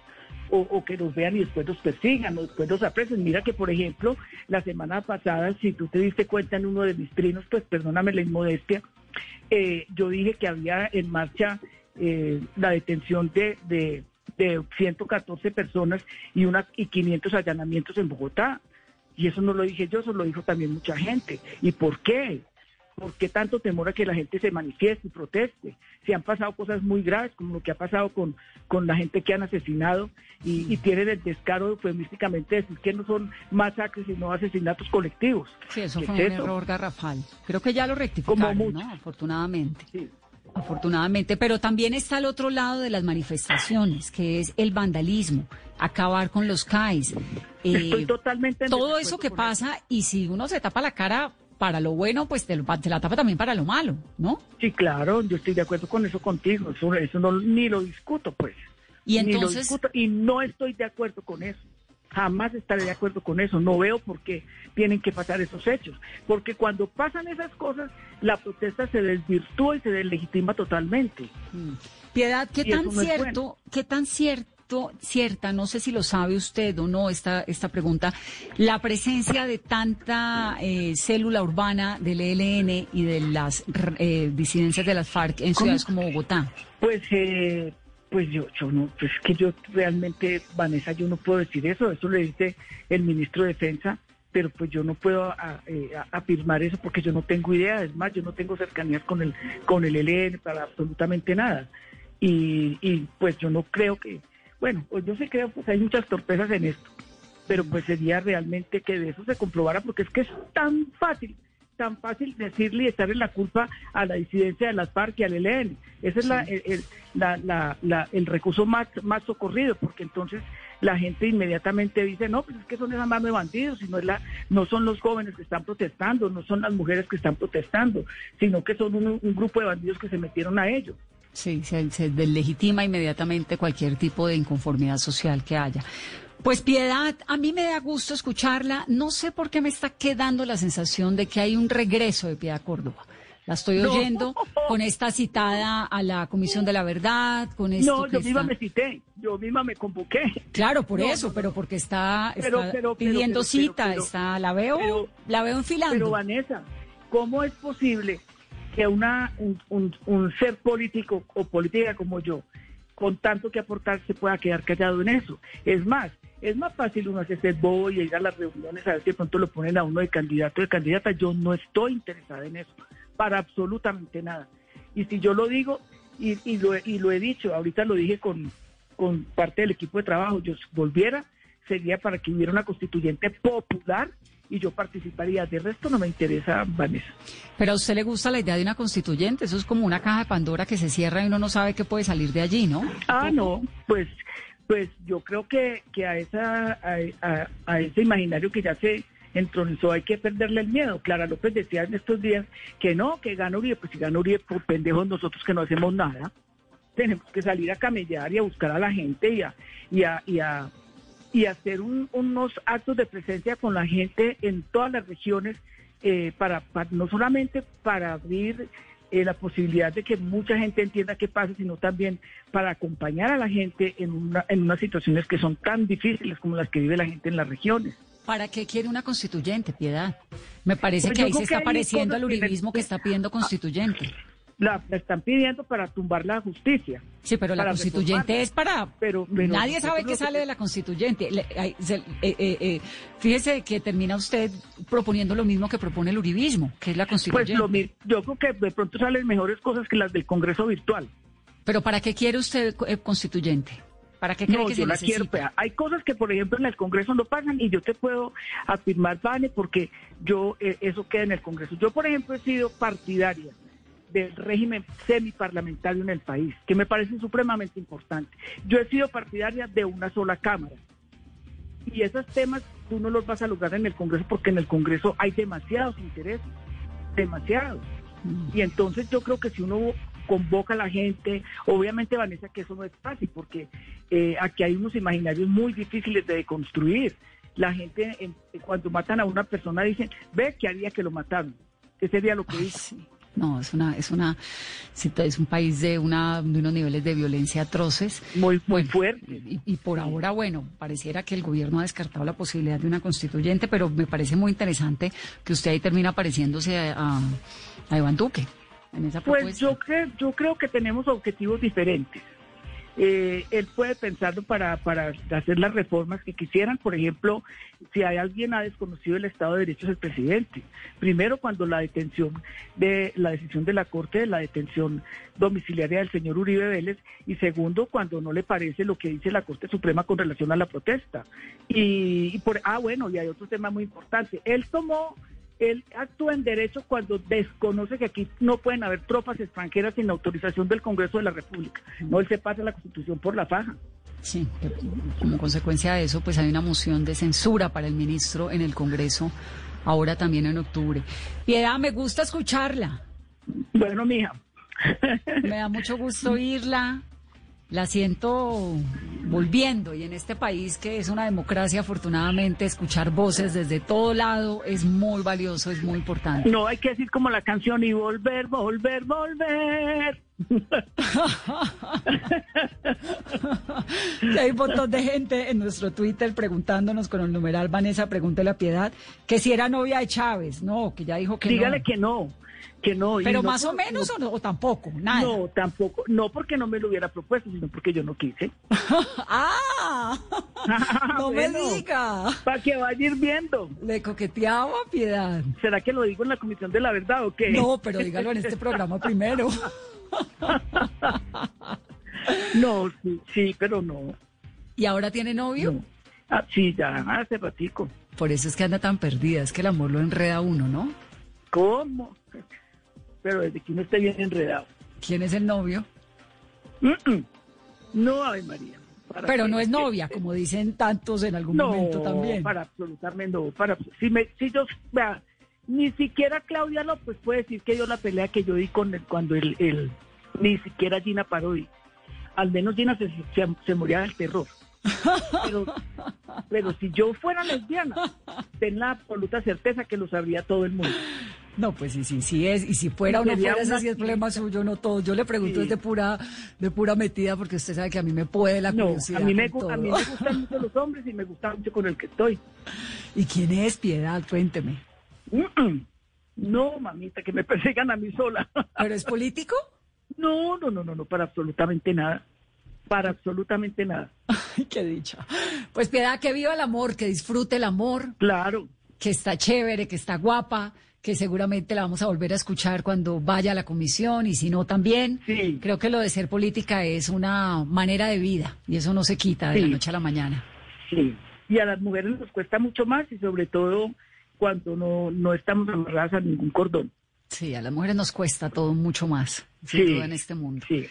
O, que los vean y después los persigan o después los aprecien. Mira que, por ejemplo, la semana pasada, si tú te diste cuenta en uno de mis trinos, pues perdóname la inmodestia, eh, yo dije que había en marcha eh, la detención de, de, de 114 personas y, una, y 500 allanamientos en Bogotá. Y eso no lo dije yo, eso lo dijo también mucha gente. ¿Y por qué? ¿Por qué tanto temor a que la gente se manifieste y proteste? Si han pasado cosas muy graves, como lo que ha pasado con, con la gente que han asesinado y, tienen el descaro eufemísticamente de decir que no son masacres, sino asesinatos colectivos. Sí, eso fue un error garrafal. Creo que ya lo rectificaron, ¿no? Afortunadamente. Sí. Afortunadamente, pero también está al otro lado de las manifestaciones, que es el vandalismo, acabar con los CAIs. Estoy eh, totalmente todo eso que pasa y si uno se tapa la cara para lo bueno, pues te, la tapa también para lo malo, ¿no? Sí, claro, yo estoy de acuerdo con eso contigo, eso, eso no, ni lo discuto, pues. Y entonces... y no estoy de acuerdo con eso. Jamás estaré de acuerdo con eso. No veo por qué tienen que pasar esos hechos. Porque cuando pasan esas cosas, la protesta se desvirtúa y se deslegitima totalmente. Mm. Piedad, ¿qué tan cierto, qué tan cierto cierta, no sé si lo sabe usted o no, esta, esta pregunta, la presencia de tanta eh, célula urbana del ELN y de las eh, disidencias de las FARC en ciudades como Bogotá? Pues eh, Pues yo, yo no, pues que yo realmente, Vanessa, yo no puedo decir eso, eso le dice el ministro de Defensa, pero pues yo no puedo eh, afirmar eso porque yo no tengo idea, es más, yo no tengo cercanías con el, con el ELN para absolutamente nada. Y, y pues yo no creo que, bueno, pues yo sé que pues hay muchas torpezas en esto, pero pues sería realmente que de eso se comprobara porque es que es tan fácil tan fácil decirle y echarle la culpa a la disidencia de las FARC y al ELN. Ese es la, el, la, la, el recurso más, más socorrido, porque entonces la gente inmediatamente dice, no, pues es que son esas manos de bandidos, sino es la, no son los jóvenes que están protestando, no son las mujeres que están protestando, sino que son un, grupo de bandidos que se metieron a ellos. Sí, se, se deslegitima inmediatamente cualquier tipo de inconformidad social que haya. Pues Piedad, a mí me da gusto escucharla. No sé por qué me está quedando la sensación de que hay un regreso de Piedad Córdoba. La estoy oyendo con esta citada a la Comisión de la Verdad, con esto No, yo misma me cité, yo misma me convoqué. Claro, por eso, pero porque está, pidiendo cita, está, la veo, la veo enfilando. Pero Vanessa, ¿cómo es posible que una un, ser político o política como yo, con tanto que aportar, se pueda quedar callado en eso? Es más, es más fácil uno hacerse boy y ir a las reuniones a ver si pronto lo ponen a uno de candidato o de candidata. Yo no estoy interesada en eso, para absolutamente nada. Y si yo lo digo, y, y, lo, y lo he dicho, ahorita lo dije con, con parte del equipo de trabajo, yo volviera, sería para que hubiera una constituyente popular y yo participaría. De resto no me interesa, Vanessa. Pero a usted le gusta la idea de una constituyente, eso es como una caja de Pandora que se cierra y uno no sabe qué puede salir de allí, ¿no? Ah, no, pues pues yo creo que, que a, esa, a, ese imaginario que ya se entronizó hay que perderle el miedo. Clara López decía en estos días que no, que gana Uribe, pues si gana Uribe, por pendejos nosotros que no hacemos nada, tenemos que salir a camellar y a buscar a la gente y a, y a, y a, y hacer unos actos de presencia con la gente en todas las regiones, eh, para, para, no solamente para abrir eh, la posibilidad de que mucha gente entienda qué pasa, sino también para acompañar a la gente en, una, en unas situaciones que son tan difíciles como las que vive la gente en las regiones. ¿Para qué quiere una constituyente, Piedad? Me parece pues que ahí se está pareciendo al uribismo que está pidiendo constituyente la, están pidiendo para tumbar la justicia. Sí, pero la constituyente es para... Pero, nadie sabe qué sale de la constituyente. Eh, eh, eh, fíjese que termina usted proponiendo lo mismo que propone el uribismo, que es la pues constituyente. Pues yo creo que de pronto salen mejores cosas que las del Congreso virtual. Pero ¿para qué quiere usted constituyente? ¿Para qué cree que se necesita? Hay cosas que, por ejemplo, en el Congreso no pasan y yo te puedo afirmar, Vane, porque yo eso queda en el Congreso. Yo, por ejemplo, he sido partidaria del régimen semiparlamentario en el país, que me parece supremamente importante. Yo he sido partidaria de una sola Cámara. Y esos temas tú no los vas a lograr en el Congreso porque en el Congreso hay demasiados intereses, demasiados. Mm. Y entonces yo creo que si uno convoca a la gente, obviamente Vanessa que eso no es fácil porque eh, aquí hay unos imaginarios muy difíciles de construir. La gente cuando matan a una persona dicen, ve que haría que lo mataron. ¿Qué sería lo que dice? No, es una, es una, es un país de una, de unos niveles de violencia atroces. Muy, muy fuerte. Y, por ahora, bueno, pareciera que el gobierno ha descartado la posibilidad de una constituyente, pero me parece muy interesante que usted ahí termina pareciéndose a, a, Iván Duque en esa pues propuesta. Pues yo creo, yo creo que tenemos objetivos diferentes. Eh, él puede pensarlo para, para hacer las reformas que quisieran. Por ejemplo, si hay alguien ha desconocido el Estado de Derecho es el presidente. Primero, cuando la detención de la decisión de la Corte de la detención domiciliaria del señor Uribe Vélez y segundo, cuando no le parece lo que dice la Corte Suprema con relación a la protesta. Y, y por ah bueno, y hay otro tema muy importante. Él tomó él actúa en derecho cuando desconoce que aquí no pueden haber tropas extranjeras sin autorización del Congreso de la República. No, él se pasa la Constitución por la faja. Sí, como consecuencia de eso, pues hay una moción de censura para el ministro en el Congreso, ahora también en octubre. Piedad, me gusta escucharla. Bueno, mija. Me da mucho gusto oírla la siento volviendo y en este país que es una democracia, afortunadamente, escuchar voces desde todo lado es muy valioso, es muy importante. No hay que decir como la canción y volver, volver, volver. hay un montón de gente en nuestro Twitter preguntándonos con el numeral Vanessa, pregúntele a Piedad, que si era novia de Chávez, no, que ya dijo que Dígale que no que no. y Pero no más o menos no- o, no- o tampoco, nada. No, tampoco, no porque no me lo hubiera propuesto, sino porque yo no quise. ¡Ah! no me diga. Para que vaya ir viendo. Le coqueteaba piedad. ¿Será que lo digo en la Comisión de la Verdad o qué? No, pero dígalo en este programa primero. No, sí, sí, pero no. ¿Y ahora tiene novio? no. Ah, sí, ya, hace ratico. Por eso es que anda tan perdida, es que el amor lo enreda a uno, ¿no? ¿Cómo? Pero desde que uno esté bien enredado. ¿Quién es el novio? No, Ave María. ¿Para Pero no es novia, como dicen tantos en algún No, momento también. para absolutamente no. Para, si, me, si yo, vea, ni siquiera Claudia López puede decir que yo la pelea que yo di con él cuando él, él- ni siquiera Gina Parodi. Al menos Gina se, se, se moría del terror. Pero, pero si yo fuera lesbiana, ten la absoluta certeza que lo sabría todo el mundo. No, pues sí, sí, sí es. Y si fuera o no Sería fuera, ese una- sí es problema suyo, no todo. Yo le pregunto Sí. es de pura, de pura metida, porque usted sabe que a mí me puede la No, curiosidad. a mí, me, gu- a mí todo. me gustan mucho los hombres y me gusta mucho con el que estoy. ¿Y quién es Piedad? Cuénteme. No, mamita, que me persigan a mí sola. ¿Pero es político? No, no, no, no, no, para absolutamente nada. Para absolutamente nada. Ay, qué dicha. Pues Piedad, que viva el amor, que disfrute el amor, Claro. que está chévere, que está guapa, que seguramente la vamos a volver a escuchar cuando vaya a la comisión y si no también. Sí. Creo que lo de ser política es una manera de vida y eso no se quita de la noche a la mañana. Sí. Y a las mujeres nos cuesta mucho más y sobre todo cuando no, no estamos amarradas a ningún cordón. Sí, a las mujeres nos cuesta todo mucho más, Sí. duda en este mundo. Sí.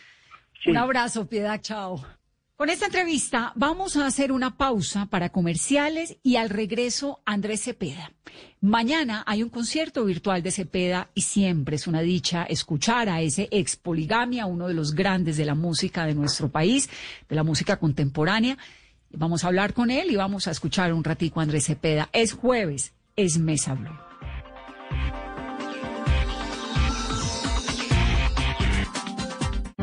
Un abrazo, Piedad, chao. Con esta entrevista vamos a hacer una pausa para comerciales y al regreso Andrés Cepeda. Mañana hay un concierto virtual de Cepeda y siempre es una dicha escuchar a ese ex poligamia, uno de los grandes de la música de nuestro país, de la música contemporánea. Vamos a hablar con él y vamos a escuchar un ratico a Andrés Cepeda. Es jueves, es Mesa Blue.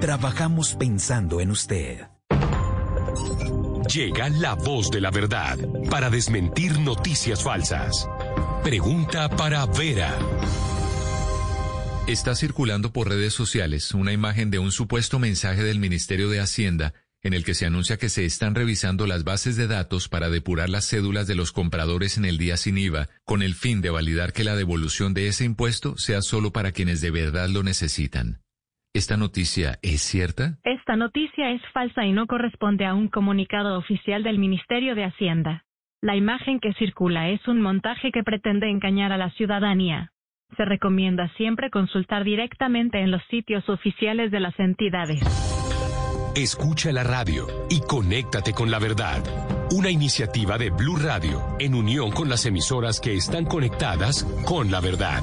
Trabajamos pensando en usted. Llega la voz de la verdad para desmentir noticias falsas. Pregunta para Vera. Está circulando por redes sociales una imagen de un supuesto mensaje del Ministerio de Hacienda en el que se anuncia que se están revisando las bases de datos para depurar las cédulas de los compradores en el día sin IVA, con el fin de validar que la devolución de ese impuesto sea solo para quienes de verdad lo necesitan. ¿Esta noticia es cierta? Esta noticia es falsa y no corresponde a un comunicado oficial del Ministerio de Hacienda. La imagen que circula es un montaje que pretende engañar a la ciudadanía. Se recomienda siempre consultar directamente en los sitios oficiales de las entidades. Escucha la radio y conéctate con la verdad. Una iniciativa de Blue Radio en unión con las emisoras que están conectadas con la verdad.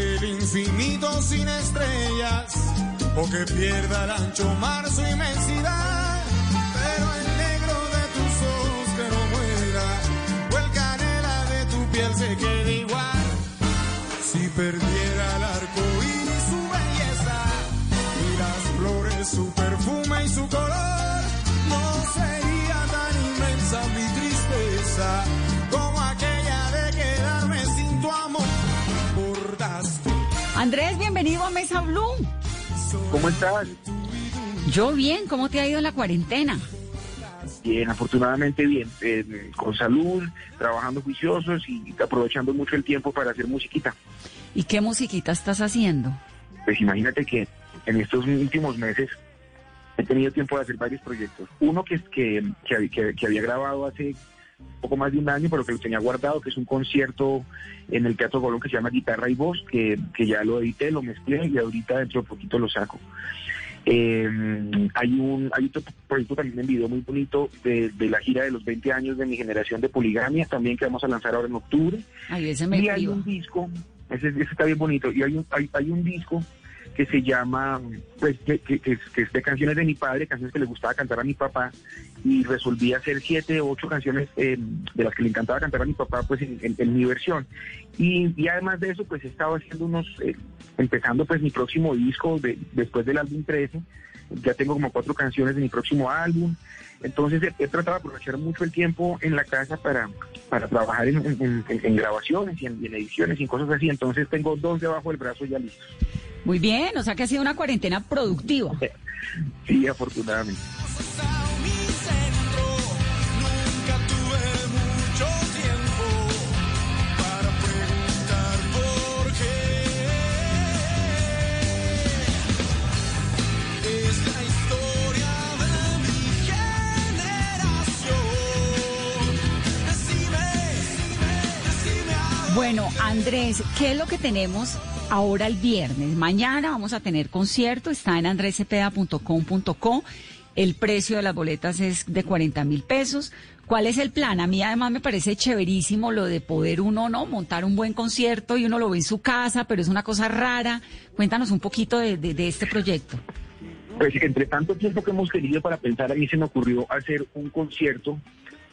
o que pierda el ancho mar su inmensidad, pero el negro de tus ojos que no muera, o el canela de tu piel se quede igual. Si perdiera el arco iris su belleza, y las flores su perfume y su color, no sería tan inmensa mi tristeza como aquella de quedarme sin tu amor. Bordaste. Andrés, bienvenido a Mesa Blue. ¿Cómo estás? Yo bien, ¿cómo te ha ido la cuarentena? Bien, afortunadamente bien, eh, con salud, trabajando juiciosos y aprovechando mucho el tiempo para hacer musiquita. ¿Y qué musiquita estás haciendo? Pues imagínate que en estos últimos meses he tenido tiempo de hacer varios proyectos. Uno que, que, que, que había grabado hace poco más de un año, pero que lo tenía guardado, que es un concierto en el Teatro Colón que se llama Guitarra y Voz, que, que ya lo edité, lo mezclé y ahorita dentro de poquito lo saco. Eh, hay un hay otro proyecto también en video muy bonito de, de, la gira de los 20 años de mi generación de poligamia, también que vamos a lanzar ahora en octubre. ese me y hay un disco, ese, ese, está bien bonito, y hay un, hay, hay un disco que se llama, pues, que, que, que, es de canciones de mi padre, canciones que le gustaba cantar a mi papá, y resolví hacer siete ocho canciones eh, de las que le encantaba cantar a mi papá, pues en, en, en mi versión. Y, y, además de eso, pues he estado haciendo unos, eh, empezando pues mi próximo disco de, después del álbum 13, ya tengo como cuatro canciones de mi próximo álbum. Entonces he, he tratado de aprovechar mucho el tiempo en la casa para, para trabajar en, en, en grabaciones y en, ediciones y cosas así. Entonces tengo dos debajo del brazo ya listos. Muy bien, o sea que ha sido una cuarentena productiva. Sí, afortunadamente. Bueno, Andrés, ¿qué es lo que tenemos ahora el viernes? Mañana vamos a tener concierto, está en andresepeda.com.co. El precio de las boletas es de 40 mil pesos. ¿Cuál es el plan? A mí además me parece chéverísimo lo de poder uno, ¿no? Montar un buen concierto y uno lo ve en su casa, pero es una cosa rara. Cuéntanos un poquito de, este proyecto. Pues entre tanto tiempo que hemos querido para pensar, a mí se me ocurrió hacer un concierto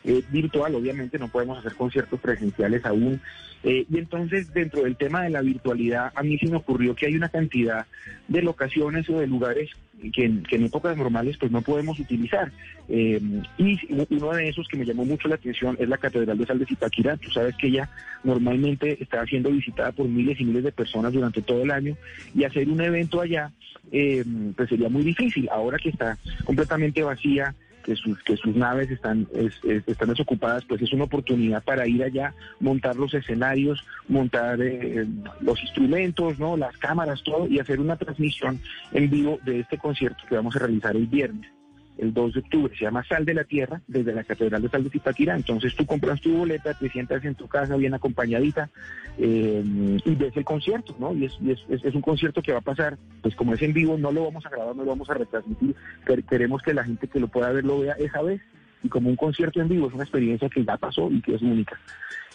eh, virtual, obviamente no podemos hacer conciertos presenciales aún. Eh, y entonces, dentro del tema de la virtualidad, a mí se me ocurrió que hay una cantidad de locaciones o de lugares que, en épocas normales pues no podemos utilizar. Eh, y uno de esos que me llamó mucho la atención es la Catedral de Sal de Zipaquirá. Tú sabes que ella normalmente está siendo visitada por miles y miles de personas durante todo el año y hacer un evento allá eh, pues sería muy difícil. Ahora que está completamente vacía, que sus, que sus naves están, es, es, están desocupadas, pues es una oportunidad para ir allá, montar los escenarios, montar eh, los instrumentos, no las cámaras, todo, y hacer una transmisión en vivo de este concierto que vamos a realizar el viernes el 2 de octubre, se llama Sal de la Tierra, desde la Catedral de Sal de Zipaquirá. Entonces tú compras tu boleta, te sientas en tu casa bien acompañadita eh, y ves el concierto, ¿no? Y, es, y es, es, es, un concierto que va a pasar, pues como es en vivo, no lo vamos a grabar, no lo vamos a retransmitir. Queremos que la gente que lo pueda ver lo vea esa vez. Y como un concierto en vivo es una experiencia que ya pasó y que es única.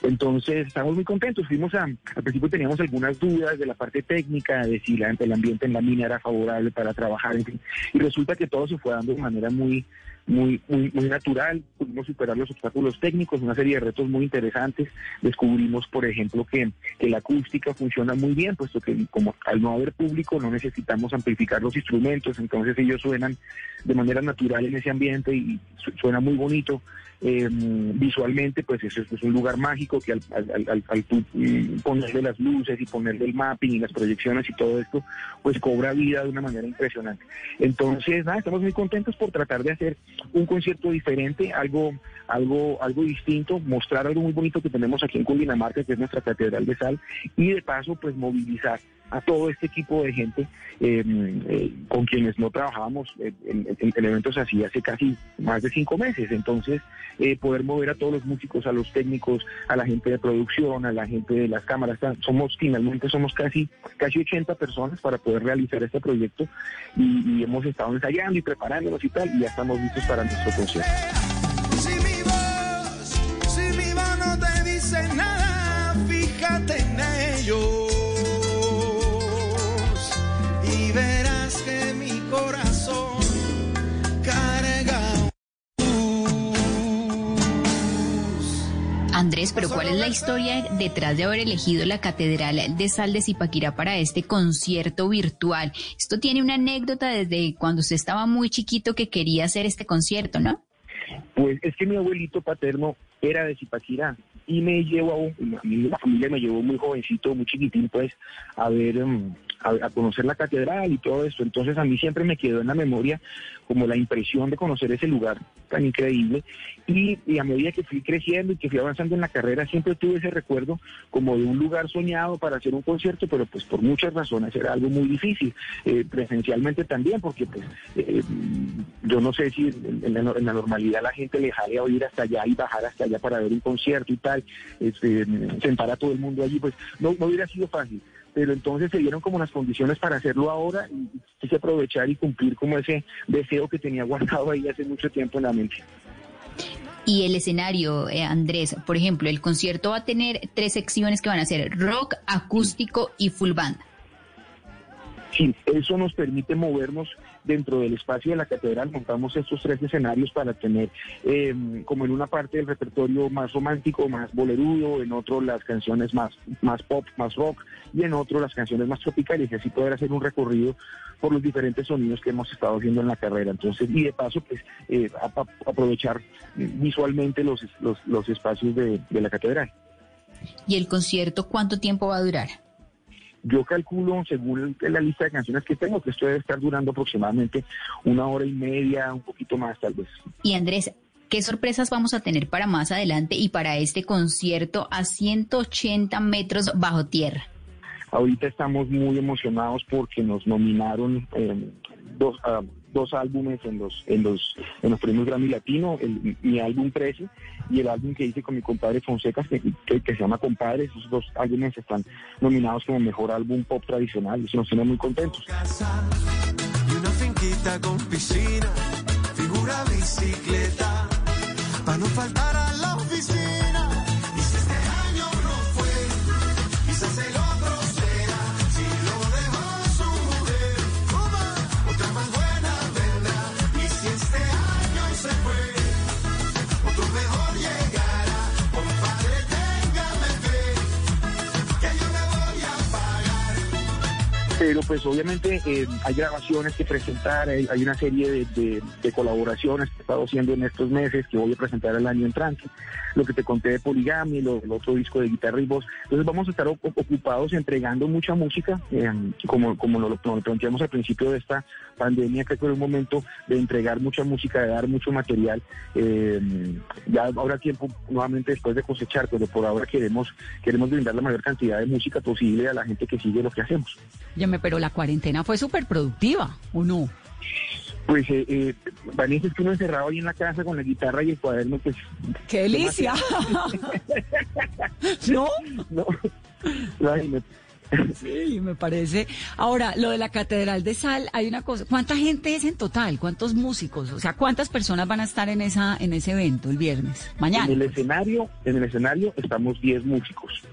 Entonces, estamos muy contentos. Fuimos a, al principio teníamos algunas dudas de la parte técnica, de si la, el ambiente en la mina era favorable para trabajar, en fin. Y resulta que todo se fue dando de manera muy, muy, muy, muy natural. Pudimos superar los obstáculos técnicos, una serie de retos muy interesantes. Descubrimos, por ejemplo, que, que la acústica funciona muy bien, puesto que como al no haber público no necesitamos amplificar los instrumentos, entonces ellos suenan de manera natural en ese ambiente y suena muy bonito. Eh, visualmente, pues eso es un lugar mágico que al, al, al, al ponerle las luces y ponerle el mapping y las proyecciones y todo esto, pues cobra vida de una manera impresionante. Entonces, nada, estamos muy contentos por tratar de hacer un concierto diferente, algo, algo, algo distinto, mostrar algo muy bonito que tenemos aquí en Cundinamarca, que es nuestra Catedral de Sal, y de paso, pues movilizar a todo este equipo de gente eh, eh, con quienes no trabajábamos en, en, en, eventos así hace casi más de cinco meses. Entonces, eh, poder mover a todos los músicos, a los técnicos, a la gente de producción, a la gente de las cámaras, somos finalmente somos casi casi 80 personas para poder realizar este proyecto y, hemos estado ensayando y preparándonos y tal y ya estamos listos para nuestro concierto. Si corazón carga. Andrés, pero ¿cuál es la historia detrás de haber elegido la Catedral de Sal de Zipaquirá para este concierto virtual? Esto tiene una anécdota desde cuando usted estaba muy chiquito que quería hacer este concierto, ¿no? Pues es que mi abuelito paterno era de Zipaquirá y me llevó, a, mi familia me llevó muy jovencito, muy chiquitín, pues, a ver, um, a, conocer la catedral y todo esto. Entonces a mí siempre me quedó en la memoria como la impresión de conocer ese lugar tan increíble. Y, a medida que fui creciendo y que fui avanzando en la carrera, siempre tuve ese recuerdo como de un lugar soñado para hacer un concierto, pero pues por muchas razones era algo muy difícil. Eh, presencialmente también, porque pues eh, yo no sé si en, la, normalidad la gente le jale a ir hasta allá y bajar hasta allá para ver un concierto y tal, este, sentar todo el mundo allí, pues no, no hubiera sido fácil pero entonces se dieron como las condiciones para hacerlo ahora y quise aprovechar y cumplir como ese deseo que tenía guardado ahí hace mucho tiempo en la mente. Y el escenario, eh, Andrés, por ejemplo, el concierto va a tener tres secciones que van a ser rock, acústico y full band. Sí, eso nos permite movernos dentro del espacio de la catedral. Montamos estos tres escenarios para tener em, como en una parte del repertorio más romántico, más bolerudo, en otro las canciones más, más pop, más rock y en otro las canciones más tropicales y así poder hacer un recorrido por los diferentes sonidos que hemos estado haciendo en la carrera. Entonces, y de paso, pues eh, aprovechar visualmente los, los, espacios de la catedral. ¿Y el concierto cuánto tiempo va a durar? Yo calculo, según la lista de canciones que tengo, que esto debe estar durando aproximadamente una hora y media, un poquito más tal vez. Y Andrés, ¿qué sorpresas vamos a tener para más adelante y para este concierto a 180 metros bajo tierra? Ahorita estamos muy emocionados porque nos nominaron eh, dos... Ah, dos álbumes en los en los en los premios Grammy Latino, mi álbum Precio y el álbum que hice con mi compadre Fonseca que, se llama Compadre, esos dos álbumes están nominados como mejor álbum pop tradicional eso nos tiene muy contentos. Para no faltar a la oficina. Pero pues obviamente eh, hay grabaciones que presentar, hay, una serie de, colaboraciones que he estado haciendo en estos meses que voy a presentar el año entrante, lo que te conté de Poligami, el otro disco de guitarra y voz, entonces vamos a estar ocupados entregando mucha música, eh, como, como lo, lo, planteamos al principio de esta pandemia, que fue un momento de entregar mucha música, de dar mucho material, eh, ya habrá tiempo nuevamente después de cosechar, pero por ahora queremos, queremos brindar la mayor cantidad de música posible a la gente que sigue lo que hacemos pero la cuarentena fue súper productiva, ¿o no? Pues, eh, eh, Vanessa, es que uno encerrado ahí en la casa con la guitarra y el cuaderno, pues... ¡Qué delicia! ¿No? No. Sí, me parece. Ahora, lo de la Catedral de Sal, hay una cosa. ¿Cuánta gente es en total? ¿Cuántos músicos? O sea, ¿cuántas personas van a estar en esa en ese evento el viernes? Mañana. En el escenario, en el escenario estamos 10 músicos.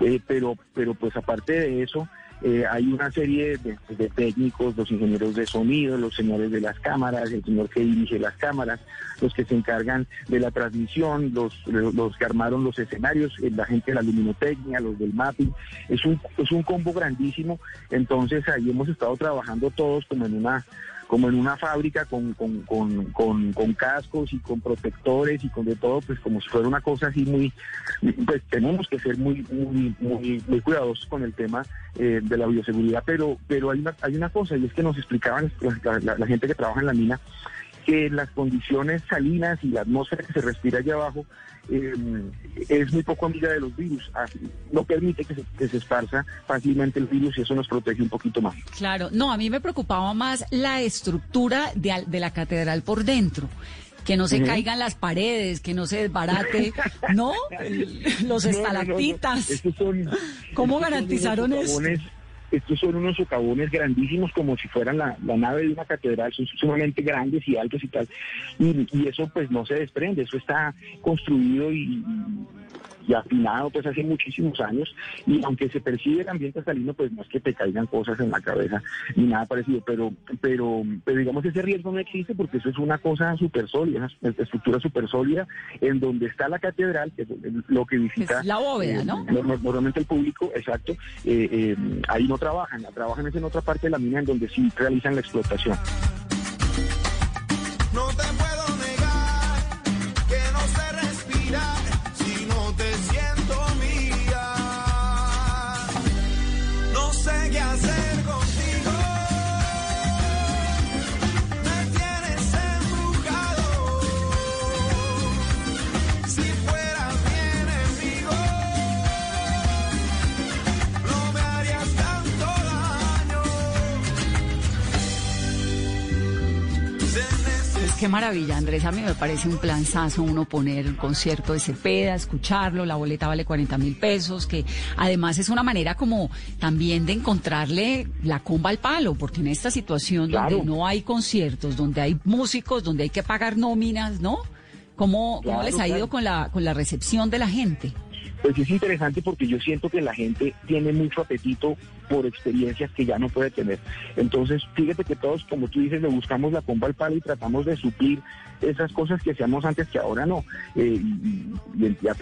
Eh, pero, pero pues aparte de eso, eh, hay una serie de, técnicos, los ingenieros de sonido, los señores de las cámaras, el señor que dirige las cámaras, los que se encargan de la transmisión, los, los que armaron los escenarios, eh, la gente de la luminotecnia, los del mapping. Es un, es un combo grandísimo. Entonces ahí hemos estado trabajando todos como en una como en una fábrica con, con, con, con, cascos y con protectores y con de todo, pues como si fuera una cosa así muy, pues tenemos que ser muy, muy, muy, muy cuidadosos con el tema eh, de la bioseguridad, pero, pero hay una, hay una cosa y es que nos explicaban la gente que trabaja en la mina que las condiciones salinas y la atmósfera que se respira allá abajo eh, es muy poco amiga de los virus. No permite que se, que se, esparza fácilmente el virus y eso nos protege un poquito más. Claro, no, a mí me preocupaba más la estructura de, de la catedral por dentro que no se caigan las paredes, que no se desbarate, ¿no? los estalactitas. ¿Cómo garantizaron eso? Estos son unos socavones grandísimos como si fueran la, nave de una catedral, son sumamente grandes y altos y tal. Y, y, eso pues no se desprende, eso está construido y, y afinado pues hace muchísimos años y aunque se percibe el ambiente salino pues no es que te caigan cosas en la cabeza ni nada parecido pero pero pero digamos ese riesgo no existe porque eso es una cosa súper sólida una estructura súper sólida en donde está la catedral que es lo que visita la bóveda ¿no? Eh, normalmente el público exacto eh, eh, ahí no trabajan trabajan es en otra parte de la mina en donde sí realizan la explotación Qué maravilla, Andrés. A mí me parece un planzazo uno poner el concierto de Cepeda, escucharlo. La boleta vale 40 mil pesos, que además es una manera como también de encontrarle la comba al palo, porque en esta situación donde no hay conciertos, donde hay músicos, donde hay que pagar nóminas, ¿no? ¿Cómo, cómo les ha ido con la, con la recepción de la gente? Pues es interesante porque yo siento que la gente tiene mucho apetito por experiencias que ya no puede tener. Entonces, fíjate que todos, como tú dices, le buscamos la comba al palo y tratamos de suplir esas cosas que hacíamos antes que ahora no, eh,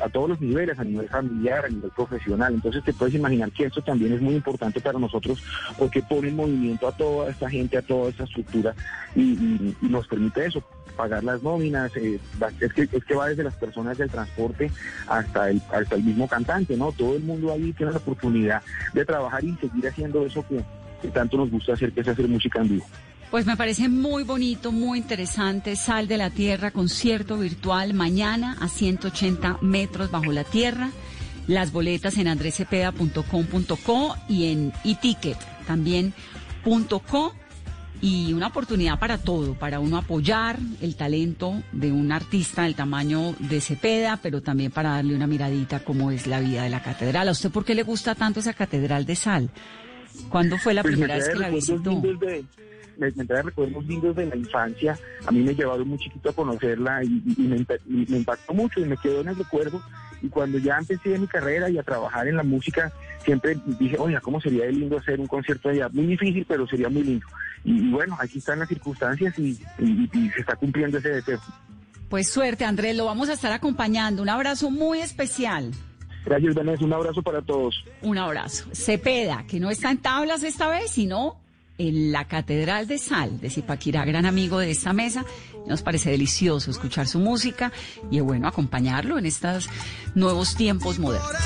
a, todos los niveles, a nivel familiar, a nivel profesional. Entonces, te puedes imaginar que esto también es muy importante para nosotros porque pone en movimiento a toda esta gente, a toda esta estructura y, nos permite eso, pagar las nóminas, eh, es, que, es que va desde las personas del transporte hasta el, hasta el mismo cantante, ¿no? Todo el mundo ahí tiene la oportunidad de trabajar y seguir haciendo eso que, tanto nos gusta hacer, que es hacer música en vivo. Pues me parece muy bonito, muy interesante. Sal de la Tierra, concierto virtual mañana a 180 metros bajo la tierra. Las boletas en andrecepeda.com.co y en eticket también.co y una oportunidad para todo, para uno apoyar el talento de un artista del tamaño de Cepeda, pero también para darle una miradita cómo es la vida de la catedral. ¿A usted por qué le gusta tanto esa catedral de sal? ¿Cuándo fue la pues primera vez que la visitó? me, me, trae recuerdos lindos de la infancia. A mí me llevaron muy chiquito a conocerla y, me, me, impactó mucho y me quedó en el recuerdo. Y cuando ya empecé mi carrera y a trabajar en la música, siempre dije, oiga, ¿cómo sería de lindo hacer un concierto allá? Muy difícil, pero sería muy lindo. Y, bueno, aquí están las circunstancias y, se está cumpliendo ese deseo. Pues suerte, Andrés, lo vamos a estar acompañando. Un abrazo muy especial. Gracias, Vanessa. Un abrazo para todos. Un abrazo. Cepeda, que no está en tablas esta vez, sino en la Catedral de Sal de Zipaquirá, gran amigo de esta mesa. Nos parece delicioso escuchar su música y bueno acompañarlo en estos nuevos tiempos modernos.